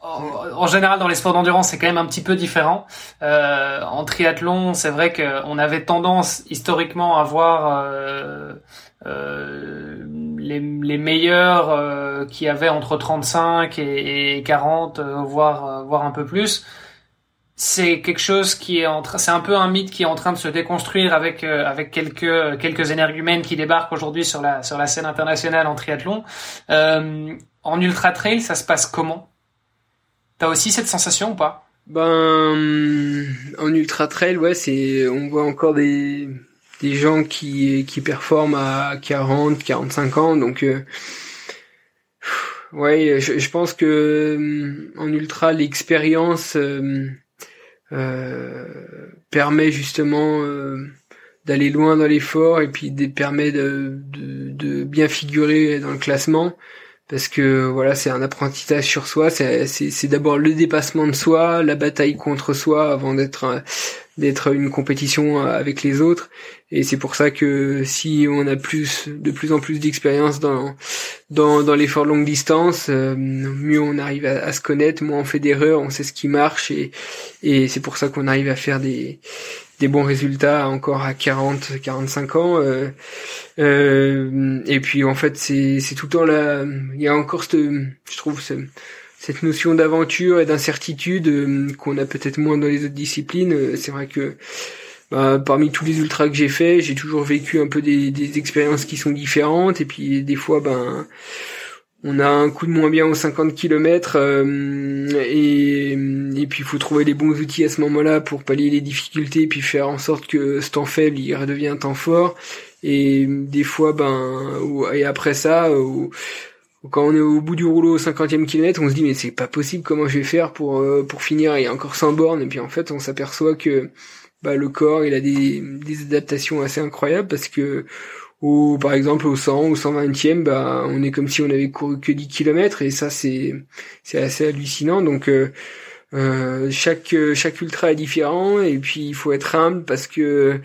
en, général, dans les sports d'endurance, c'est quand même un petit peu différent. en triathlon, c'est vrai qu'on avait tendance historiquement à voir les, les, meilleurs qui avaient entre 35 et, et 40, voire voire un peu plus c'est quelque chose qui est en train, c'est un peu un mythe qui est en train de se déconstruire avec euh, avec quelques quelques énergumènes qui débarquent aujourd'hui sur la sur la scène internationale en triathlon. Euh, en ultra trail, ça se passe comment? T'as aussi cette sensation ou pas? Ben en ultra trail, ouais, c'est on voit encore des des gens qui qui performent à 40, 45 ans, donc euh, ouais, je, je, pense que en ultra l'expérience euh, permet justement euh, d'aller loin dans l'effort et puis permet de, de, de, bien figurer dans le classement parce que voilà c'est un apprentissage sur soi c'est c'est d'abord le dépassement de soi la bataille contre soi avant d'être d'être une compétition avec les autres et c'est pour ça que si on a plus de plus en plus d'expérience dans dans, dans l'effort longue distance euh, mieux on arrive à, à, se connaître moins on fait d'erreurs on sait ce qui marche et et c'est pour ça qu'on arrive à faire des des bons résultats encore à 40, 45 ans. Euh, euh, et puis en fait, c'est c'est tout le temps là. Il y a encore je trouve, cette notion d'aventure et d'incertitude euh, qu'on a peut-être moins dans les autres disciplines. C'est vrai que bah, parmi tous les ultras que j'ai fait, j'ai toujours vécu un peu des, expériences qui sont différentes. Et puis des fois, ben on a un coup de moins bien aux 50 km euh, et, et puis il faut trouver les bons outils à ce moment-là pour pallier les difficultés et puis faire en sorte que ce temps faible il redevient un temps fort et des fois ben et après ça quand on est au bout du rouleau au 50e kilomètre on se dit mais c'est pas possible comment je vais faire pour euh, pour finir a encore 100 bornes et puis en fait on s'aperçoit que bah, le corps il a des, des adaptations assez incroyables parce que ou par exemple au 100 ou 120e bah on est comme si on avait couru que 10 km et ça c'est c'est assez hallucinant. Donc euh, euh, chaque chaque ultra est différent et puis il faut être humble parce que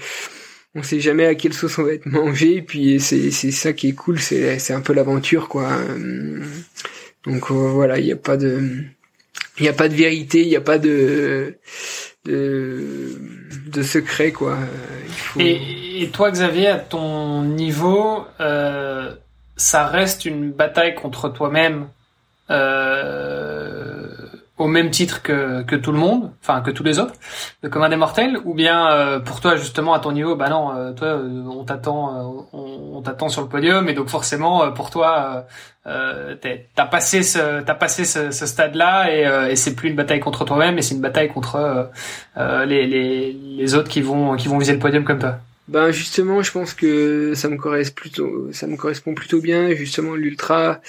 on sait jamais à quelle sauce on va être mangé. Et puis c'est c'est ça qui est cool c'est c'est un peu l'aventure quoi. Donc euh, voilà il n'y a pas de il n'y a pas de vérité il n'y a pas de de, de secret quoi. Faut... et, toi, Xavier, à ton niveau, euh, ça reste une bataille contre toi-même euh, au même titre que, que tout le monde, enfin que tous les autres, de commun des mortels, ou bien euh, pour toi justement à ton niveau, bah non, euh, toi euh, on t'attend, on, t'attend sur le podium, et donc forcément pour toi t'as passé ce t'as passé ce, ce stade-là et, et c'est plus une bataille contre toi-même, mais c'est une bataille contre les, les les autres qui vont qui vont viser le podium comme toi. Ben justement, je pense que ça me correspond plutôt, ça me correspond plutôt bien. Justement, l'ultra,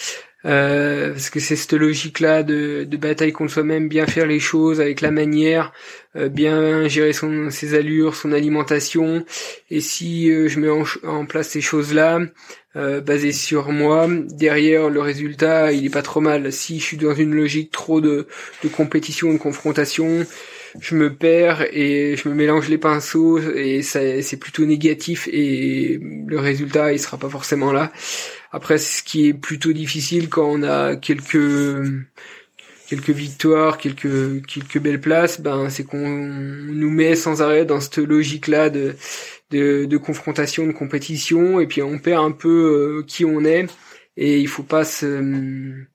euh, parce que c'est cette logique-là de, de, bataille contre soi-même, bien faire les choses avec la manière, euh, bien gérer son, ses allures, son alimentation. Et si euh, je mets en, place ces choses-là, euh, basées sur moi, derrière le résultat, il est pas trop mal. Si je suis dans une logique trop de, de compétition, de confrontation, je me perds et je me mélange les pinceaux et c'est plutôt négatif et le résultat il sera pas forcément là. Après ce qui est plutôt difficile quand on a quelques quelques victoires, quelques quelques belles places, ben c'est qu'on nous met sans arrêt dans cette logique là de de, de confrontation, de compétition et puis on perd un peu euh, qui on est et il faut pas se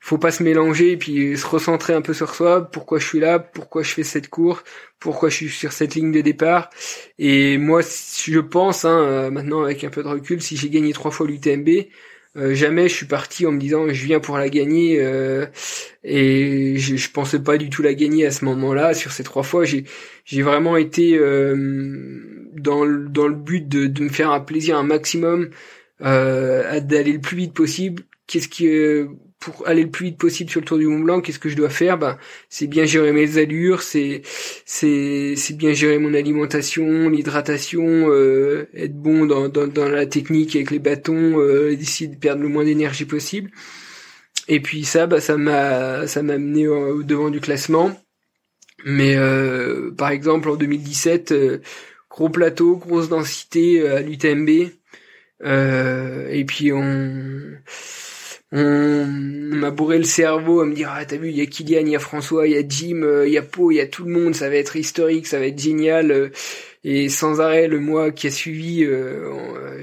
faut pas se mélanger et puis se recentrer un peu sur soi. Pourquoi je suis là? Pourquoi je fais cette course? Pourquoi je suis sur cette ligne de départ? Et moi, je pense, hein, euh, maintenant avec un peu de recul, si j'ai gagné trois fois l'UTMB, euh, jamais je suis parti en me disant je viens pour la gagner euh, et je, je pensais pas du tout la gagner à ce moment-là. Sur ces trois fois, j'ai j'ai vraiment été dans le, dans le but de, de me faire un plaisir un maximum, d'aller le plus vite possible. Qu'est-ce qui pour aller le plus vite possible sur le Tour du Mont Blanc, qu'est-ce que je dois faire? Ben, c'est bien gérer mes allures, c'est c'est c'est bien gérer mon alimentation, l'hydratation, euh, être bon dans, dans, dans la technique avec les bâtons, euh, essayer de perdre le moins d'énergie possible. Et puis ça, bah, ça m'a ça m'a amené au, devant du classement. Mais euh, par exemple en 2017, euh, gros plateau, grosse densité euh, à l'UTMB, et puis on on m'a bourré le cerveau à me dire ah t'as vu il y a Kylian il y a François il y a Jim euh, il y a Pau il y a tout le monde ça va être historique ça va être génial euh, et sans arrêt le mois qui a suivi euh,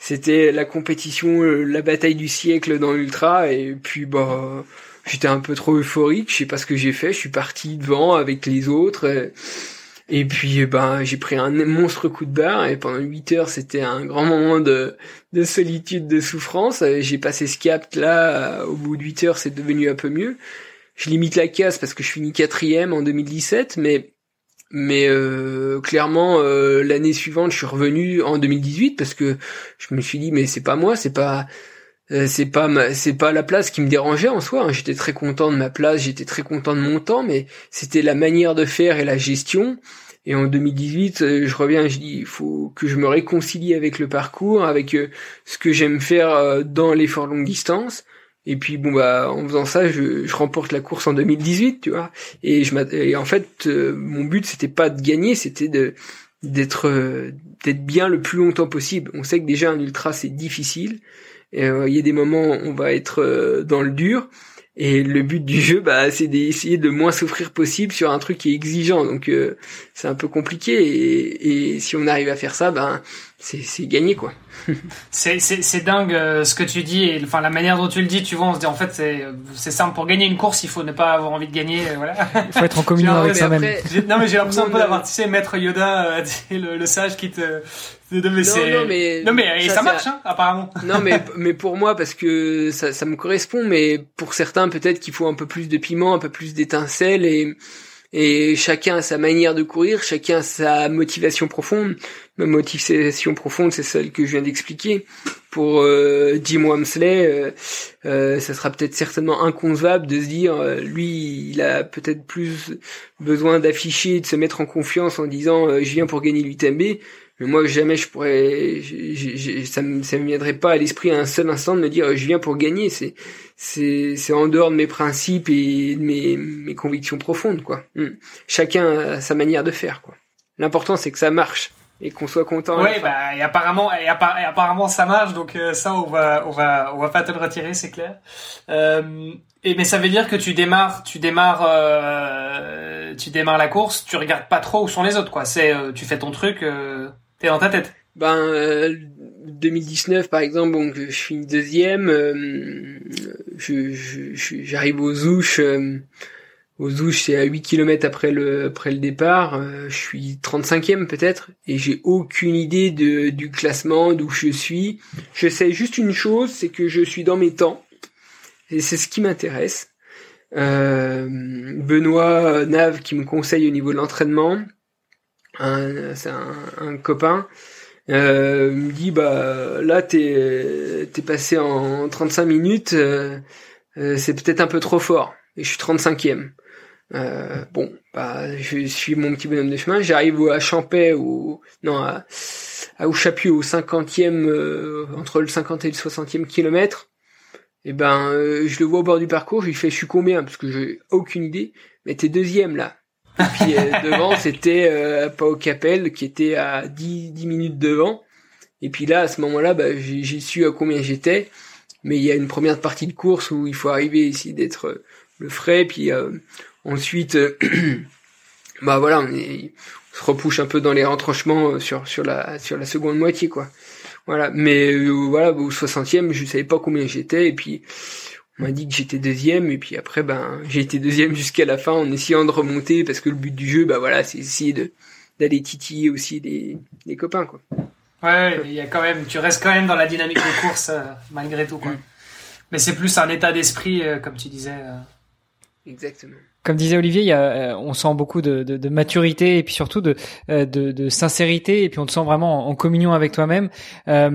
c'était la compétition la bataille du siècle dans l'ultra et puis bah j'étais un peu trop euphorique je sais pas ce que j'ai fait je suis parti devant avec les autres puis eh ben j'ai pris un monstre coup de barre et pendant 8 heures c'était un grand moment de, de solitude, de souffrance. J'ai passé ce cap là, au bout de 8 heures c'est devenu un peu mieux. Je limite la casse parce que je finis quatrième en 2017, mais mais euh, clairement euh, l'année suivante je suis revenu en 2018 parce que je me suis dit mais c'est pas moi, c'est pas euh, c'est pas c'est pas la place qui me dérangeait en soi. Hein. J'étais très content de ma place, j'étais très content de mon temps, mais c'était la manière de faire et la gestion. Et en 2018, euh, je reviens, je dis, il faut que je me réconcilie avec le parcours, avec euh, ce que j'aime faire dans l'effort longue distance. Et puis bon bah en faisant ça, je, je remporte la course en 2018, tu vois. Et je et en fait, mon but c'était pas de gagner, c'était de d'être d'être bien le plus longtemps possible. On sait que déjà un ultra c'est difficile. Euh, il y a des moments où on va être euh, dans le dur, Et le but du jeu, bah, c'est d'essayer de moins souffrir possible sur un truc qui est exigeant. Donc euh, c'est un peu compliqué. Et, et, si on arrive à faire ça, ben c'est gagné quoi. C'est c'est dingue euh, ce que tu dis et enfin la manière dont tu le dis. Tu vois, on se dit en fait c'est c'est simple pour gagner une course, il faut ne pas avoir envie de gagner. Voilà. Il faut être en (laughs) communion avec soi-même. Non mais j'ai l'impression un peu d'avoir tu sais maître Yoda, le, le sage qui te non, non, mais, non, mais ça, marche, hein, apparemment. Non, mais, (laughs) mais pour moi, parce que ça, ça me correspond, mais pour certains, peut-être qu'il faut un peu plus de piment, un peu plus d'étincelles, et, et chacun a sa manière de courir, chacun a sa motivation profonde. Ma motivation profonde, c'est celle que je viens d'expliquer. Pour euh, Jim Wamsley, euh, euh, ça sera peut-être certainement inconcevable de se dire, euh, lui, il a peut-être plus besoin d'afficher, de se mettre en confiance en disant, je viens pour gagner l'UTMB mais moi jamais je pourrais ça me ça me viendrait pas à l'esprit un seul instant de me dire je viens pour gagner c'est c'est c'est en dehors de mes principes et de mes mes convictions profondes quoi hmm. chacun a sa manière de faire quoi l'important c'est que ça marche et qu'on soit content. Oui, bah et apparemment et, apparemment ça marche donc euh, ça on va on va on va pas te le retirer c'est clair. Euh, et mais ça veut dire que tu démarres tu démarres euh, tu démarres la course, tu regardes pas trop où sont les autres quoi. C'est euh, tu fais ton truc T'es dans ta tête Ben 2019 euh, par exemple, donc je suis deuxième. Euh, je j'arrive aux Ouches. Euh, aux c'est à 8 km après le après le départ. je suis 35e peut-être et j'ai aucune idée de du classement d'où je suis. Je sais juste une chose, c'est que je suis dans mes temps et c'est ce qui m'intéresse. Benoît Nave qui me conseille au niveau de l'entraînement c'est un, copain, euh, me dit bah là t'es t'es passé en 35 minutes, euh, euh, c'est peut-être un peu trop fort. Et je suis 35e. Euh, bon, bah je suis mon petit bonhomme de chemin. J'arrive à Champais ou non à, à Ouchapu au 50e euh, entre le 50 et le 60e kilomètre. Et ben je le vois au bord du parcours, je lui fais je suis combien? Parce que j'ai aucune idée. Mais t'es deuxième là. Et puis euh, devant, c'était euh, Pau Capel qui était à 10, 10 minutes devant. Et puis là, à ce moment-là, bah, j'ai su à combien j'étais. Mais il y a une première partie de course où il faut arriver ici d'être euh, le frais. Puis euh, ensuite, (clears throat) bah voilà, on, se repousse un peu dans les retranchements sur sur la sur la seconde moitié, quoi. Voilà. Mais voilà, au 60e, je savais pas combien j'étais. Et puis on m'a dit que j'étais deuxième et puis après ben j'ai été deuxième jusqu'à la fin en essayant de remonter parce que le but du jeu bah voilà c'est essayer de d'aller titiller aussi des, des copains quoi. Ouais, il y a quand même tu restes quand même dans la dynamique de course euh, malgré tout quoi. Mm. Mais c'est plus un état d'esprit euh, comme tu disais. Euh. Exactement comme disait Olivier, il y a, euh, on sent beaucoup de, de, de, maturité et puis surtout de, euh, de, de, sincérité et puis on te sent vraiment en, communion avec toi-même. Euh,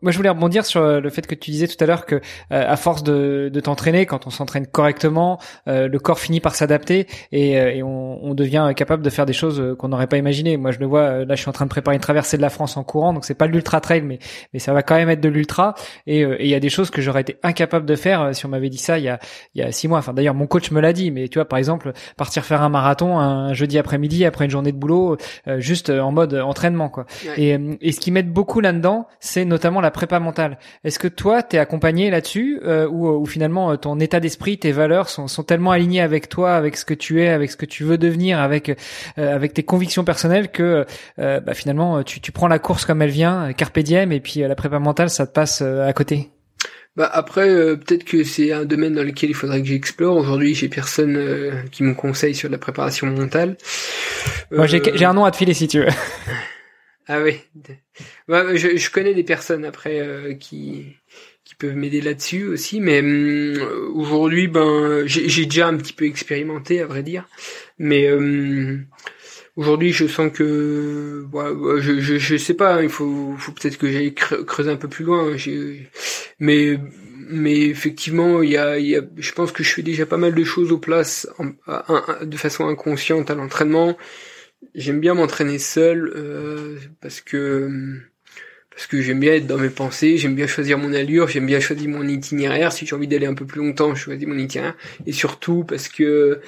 moi, je voulais rebondir sur le fait que tu disais tout à l'heure que à force de, de t'entraîner, quand on s'entraîne correctement, le corps finit par s'adapter et, et on, on, devient capable de faire des choses qu'on n'aurait pas imaginées. Moi, je le vois. Là, je suis en train de préparer une traversée de la France en courant, donc c'est pas l'ultra trail, mais mais ça va quand même être de l'ultra. Et il y a des choses que j'aurais été incapable de faire si on m'avait dit ça il y a il y a six mois. Enfin, d'ailleurs, mon coach me l'a dit. Mais tu vois, par exemple partir faire un marathon un jeudi après-midi après une journée de boulot, euh, juste en mode entraînement quoi. Et, euh, et ce qui m'aide beaucoup là-dedans, c'est notamment la prépa mentale. Est-ce que toi, t'es accompagné là-dessus euh, ou, ou, finalement ton état d'esprit, tes valeurs sont, sont tellement alignées avec toi, avec ce que tu es, avec ce que tu veux devenir, avec avec tes convictions personnelles que bah, finalement tu, tu prends la course comme elle vient, carpe diem, et puis la prépa mentale, ça te passe à côté? Bah après, euh, peut-être que c'est un domaine dans lequel il faudrait que j'explore. Aujourd'hui, j'ai personne euh, qui me conseille sur la préparation mentale. Moi, j'ai euh, un nom à te filer si tu veux. (laughs) ah oui. Bah, je, je, connais des personnes après qui qui peuvent m'aider là-dessus aussi, mais hum, aujourd'hui, ben, j'ai déjà un petit peu expérimenté, à vrai dire, mais Aujourd'hui, je sens que, je, je, je, sais pas, il faut, faut peut-être que j'aille creuser un peu plus loin. Hein, mais, mais effectivement, il y a, il y a, je pense que je fais déjà pas mal de choses aux places de façon inconsciente à l'entraînement. J'aime bien m'entraîner seul euh, parce que parce que j'aime bien être dans mes pensées, j'aime bien choisir mon allure, j'aime bien choisir mon itinéraire. Si j'ai envie d'aller un peu plus longtemps, je choisis mon itinéraire. Et surtout parce que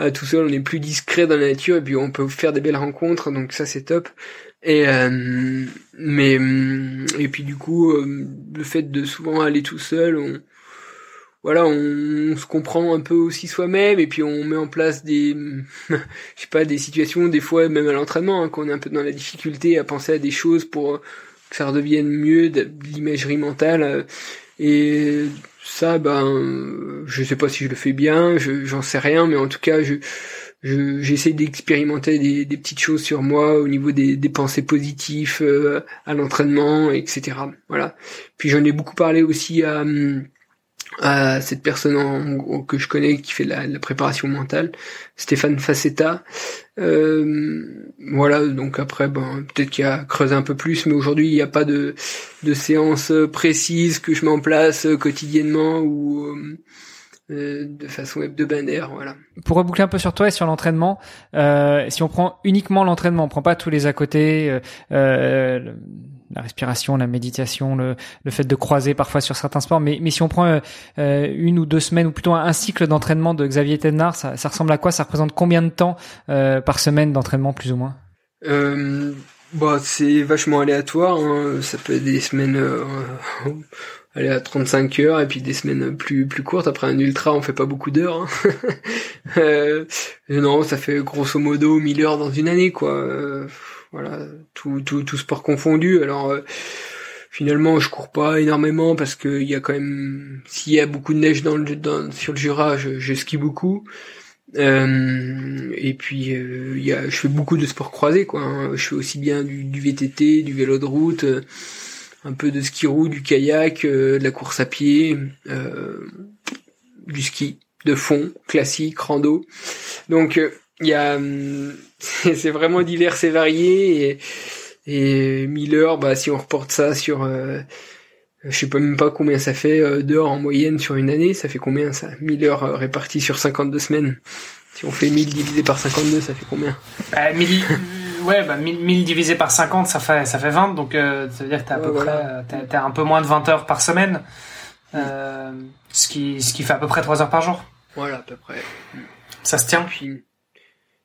euh, tout seul, on est plus discret dans la nature et puis on peut faire des belles rencontres, donc ça c'est top. Et euh, mais et puis du coup, euh, le fait de souvent aller tout seul, on voilà, on, se comprend un peu aussi soi-même et puis on met en place des, (laughs) je sais pas, des situations des fois même à l'entraînement hein, qu'on est un peu dans la difficulté à penser à des choses pour que ça redevienne mieux, de l'imagerie mentale. Euh, et ça, ben, je sais pas si je le fais bien, j'en sais rien, mais en tout cas, je j'essaie d'expérimenter des, des, petites choses sur moi au niveau des, des pensées positives euh, à l'entraînement, etc. Voilà. Puis j'en ai beaucoup parlé aussi à, à cette personne que je connais qui fait la, la préparation mentale, Stéphane Facetta. Euh, voilà, donc après, ben, peut-être qu'il y a creusé un peu plus, mais aujourd'hui, il n'y a pas de, de séance précise que je mets en place quotidiennement ou euh, de façon hebdomadaire, voilà. Pour reboucler un peu sur toi et sur l'entraînement, euh, si on prend uniquement l'entraînement, on prend pas tous les à côté, euh, euh la respiration, la méditation, le, le, fait de croiser parfois sur certains sports. Mais, mais si on prend euh, euh, une ou deux semaines ou plutôt un, cycle d'entraînement de Xavier Tednard, ça, ça, ressemble à quoi? Ça représente combien de temps euh, par semaine d'entraînement plus ou moins? Euh, bah, c'est vachement aléatoire. Hein. Ça peut être des semaines euh, (laughs) aller à 35 heures et puis des semaines plus plus courtes. Après un ultra, on fait pas beaucoup d'heures. Hein. (laughs) euh, non, ça fait grosso modo 1000 heures dans une année, quoi voilà, tout, tout, tout sport confondu. Alors euh, finalement, je cours pas énormément parce que il y a quand même, s'il y a beaucoup de neige dans le, dans, sur le Jura, je, je skie beaucoup. Euh, et puis euh, il y a, je fais beaucoup de sports croisés quoi. Hein. Je fais aussi bien du, du, VTT, du vélo de route, un peu de ski roue, du kayak, de la course à pied, du ski de fond classique, rando. Donc il y a hum, (laughs) c'est vraiment divers et varié et, et Miller bah si on reporte ça sur euh, je sais pas même pas combien ça fait euh, d'heures en moyenne sur une année ça fait combien ça? 1000 heures euh, réparties sur 52 semaines. Si on fait 1000 divisé par 52 ça fait combien? Bah, 1000 ouais bah 1000, divisé par 50 ça fait ça fait 20 donc ça veut dire que t'as à peu près t'as, un peu moins de 20 heures par semaine ce qui ce qui fait à peu près 3 heures par jour. Voilà à peu près. Ça se tient. Puis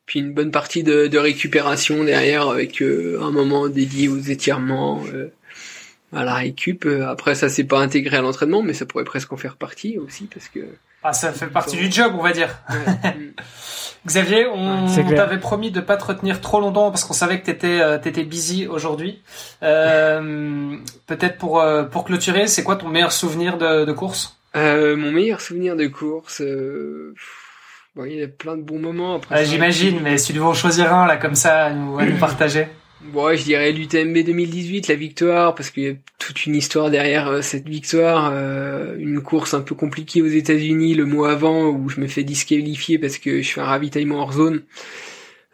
puis une bonne partie de, de récupération derrière avec euh, un moment dédié aux étirements, euh, à la récup. Euh, après ça c'est pas intégré à l'entraînement, mais ça pourrait presque en faire partie aussi parce que. Ah ça fait partie du job on va dire. (laughs) Xavier, on, t'avait promis de pas te retenir trop longtemps parce qu'on savait que t'étais euh, t'étais busy aujourd'hui. Euh, Peut-être pour pour clôturer, c'est quoi ton meilleur souvenir de, de course? Mon meilleur souvenir de course. Bon, il y a plein de bons moments. Après, J'imagine, mais si tu devais en choisir un là comme ça à nous, nous partager. (clears throat) Bon, je dirais l'UTMB 2018, la victoire, parce qu'il y a toute une histoire derrière euh, cette victoire. Euh, une course un peu compliquée aux États-Unis le mois avant, où je me fais disqualifier parce que je fais un ravitaillement hors zone.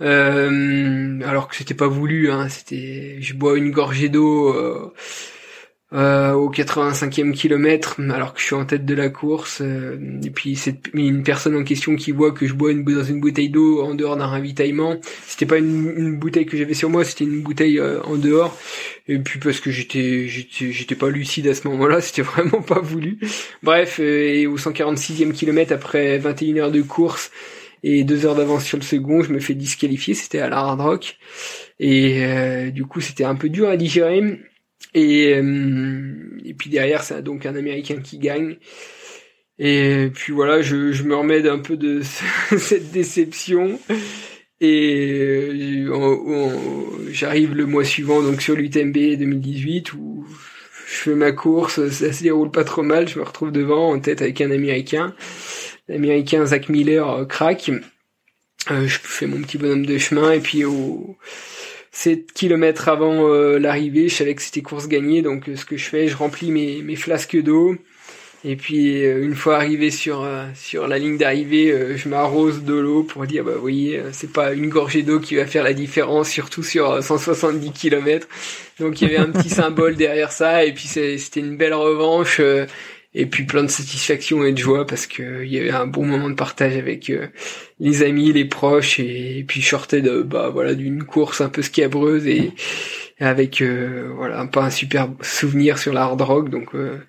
Euh, alors que c'était pas voulu, hein, c'était, je bois une gorgée d'eau. Euh, euh, au 85e kilomètre, alors que je suis en tête de la course. Euh, et puis c'est une personne en question qui voit que je bois une, dans une bouteille d'eau en dehors d'un ravitaillement. C'était pas une, bouteille que j'avais sur moi, c'était une bouteille euh, en dehors. Et puis parce que j'étais j'étais pas lucide à ce moment-là, (laughs) c'était vraiment pas voulu. Bref, et au 146e kilomètre après 21 heures de course et deux heures d'avance sur le second, je me fais disqualifier. C'était à la Hard Rock. Et du coup, c'était un peu dur à digérer. Et, euh, et puis derrière, c'est donc un Américain qui gagne. Et puis voilà, je, je me remets un peu de (laughs) cette déception. Et euh, j'arrive le mois suivant donc sur l'UTMB 2018 où je fais ma course, ça se déroule pas trop mal, je me retrouve devant en tête avec un Américain. L'Américain Zach Miller euh, craque. je fais mon petit bonhomme de chemin et puis au 7 kilomètres avant euh, l'arrivée, je savais que c'était course gagnée, donc euh, ce que je fais, je remplis mes, mes flasques d'eau. Et puis euh, une fois arrivé sur sur la ligne d'arrivée, je m'arrose de l'eau pour dire bah vous voyez, c'est pas une gorgée d'eau qui va faire la différence, surtout sur 170 km. Donc il y avait un petit symbole derrière ça, et puis c'était une belle revanche et puis plein de satisfaction et de joie parce que il y avait un bon moment de partage avec euh, les amis, les proches et, puis je sortais de bah voilà d'une course un peu schiabreuse et avec euh, voilà pas un super souvenir sur la hard rock. Donc euh,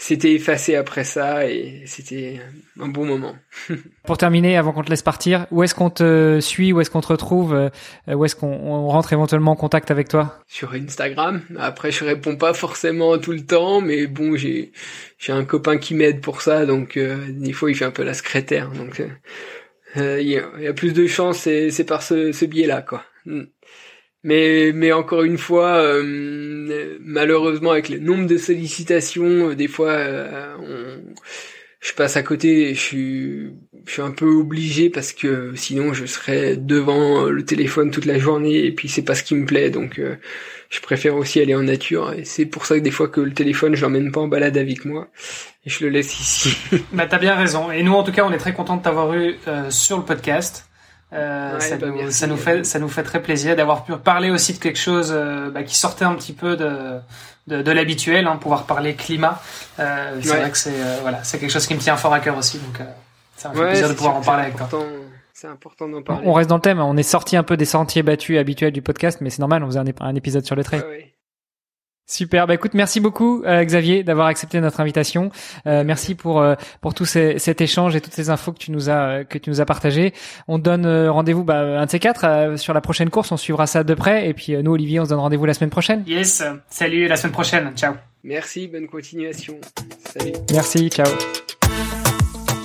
c'était effacé après ça et c'était un bon moment. (laughs) Pour terminer, avant qu'on te laisse partir, où est-ce qu'on te suit, où est-ce qu'on te retrouve, euh, où est-ce qu'on rentre éventuellement en contact avec toi? Sur Instagram. Après, je réponds pas forcément tout le temps, mais bon, j'ai j'ai un copain qui m'aide pour ça, donc euh, des fois il fait un peu la secrétaire, donc euh, il y, a, plus de chance, c'est par ce, ce biais-là, quoi. Mais, mais encore une fois, euh, malheureusement, avec le nombre de sollicitations, euh, des fois, euh, on, je passe à côté. Je suis, je suis un peu obligé parce que sinon, je serais devant le téléphone toute la journée et puis c'est pas ce qui me plaît. Donc, je préfère aussi aller en nature. Et c'est pour ça que des fois que le téléphone, je l'emmène pas en balade avec moi et je le laisse ici. (laughs) bah, t'as bien raison. Et nous, en tout cas, on est très content de t'avoir eu sur le podcast. Euh, ça, bah, nous, ça, nous, fait ça nous fait très plaisir d'avoir pu parler aussi de quelque chose euh, bah, qui sortait un petit peu de de, de l'habituel, hein, pouvoir parler climat. Euh, c'est vrai que c'est euh, voilà, c'est quelque chose qui me tient fort à cœur aussi, donc ça me fait plaisir de pouvoir en parler avec toi. C'est important d'en parler. On reste dans le thème, on est sorti un peu des sentiers battus habituels du podcast, mais c'est normal, on faisait un, un épisode sur le trait. Super. Bah écoute, merci beaucoup euh, Xavier d'avoir accepté notre invitation. Euh, merci pour euh, pour tout ces, cet échange et toutes ces infos que tu nous as que tu nous as partagé. On donne rendez-vous bah, un de ces quatre sur la prochaine course. On suivra ça de près. Et puis nous Olivier, on se donne rendez-vous la semaine prochaine. Yes. Salut, la semaine prochaine. Ciao. Merci. Bonne continuation. Salut. Merci. Ciao.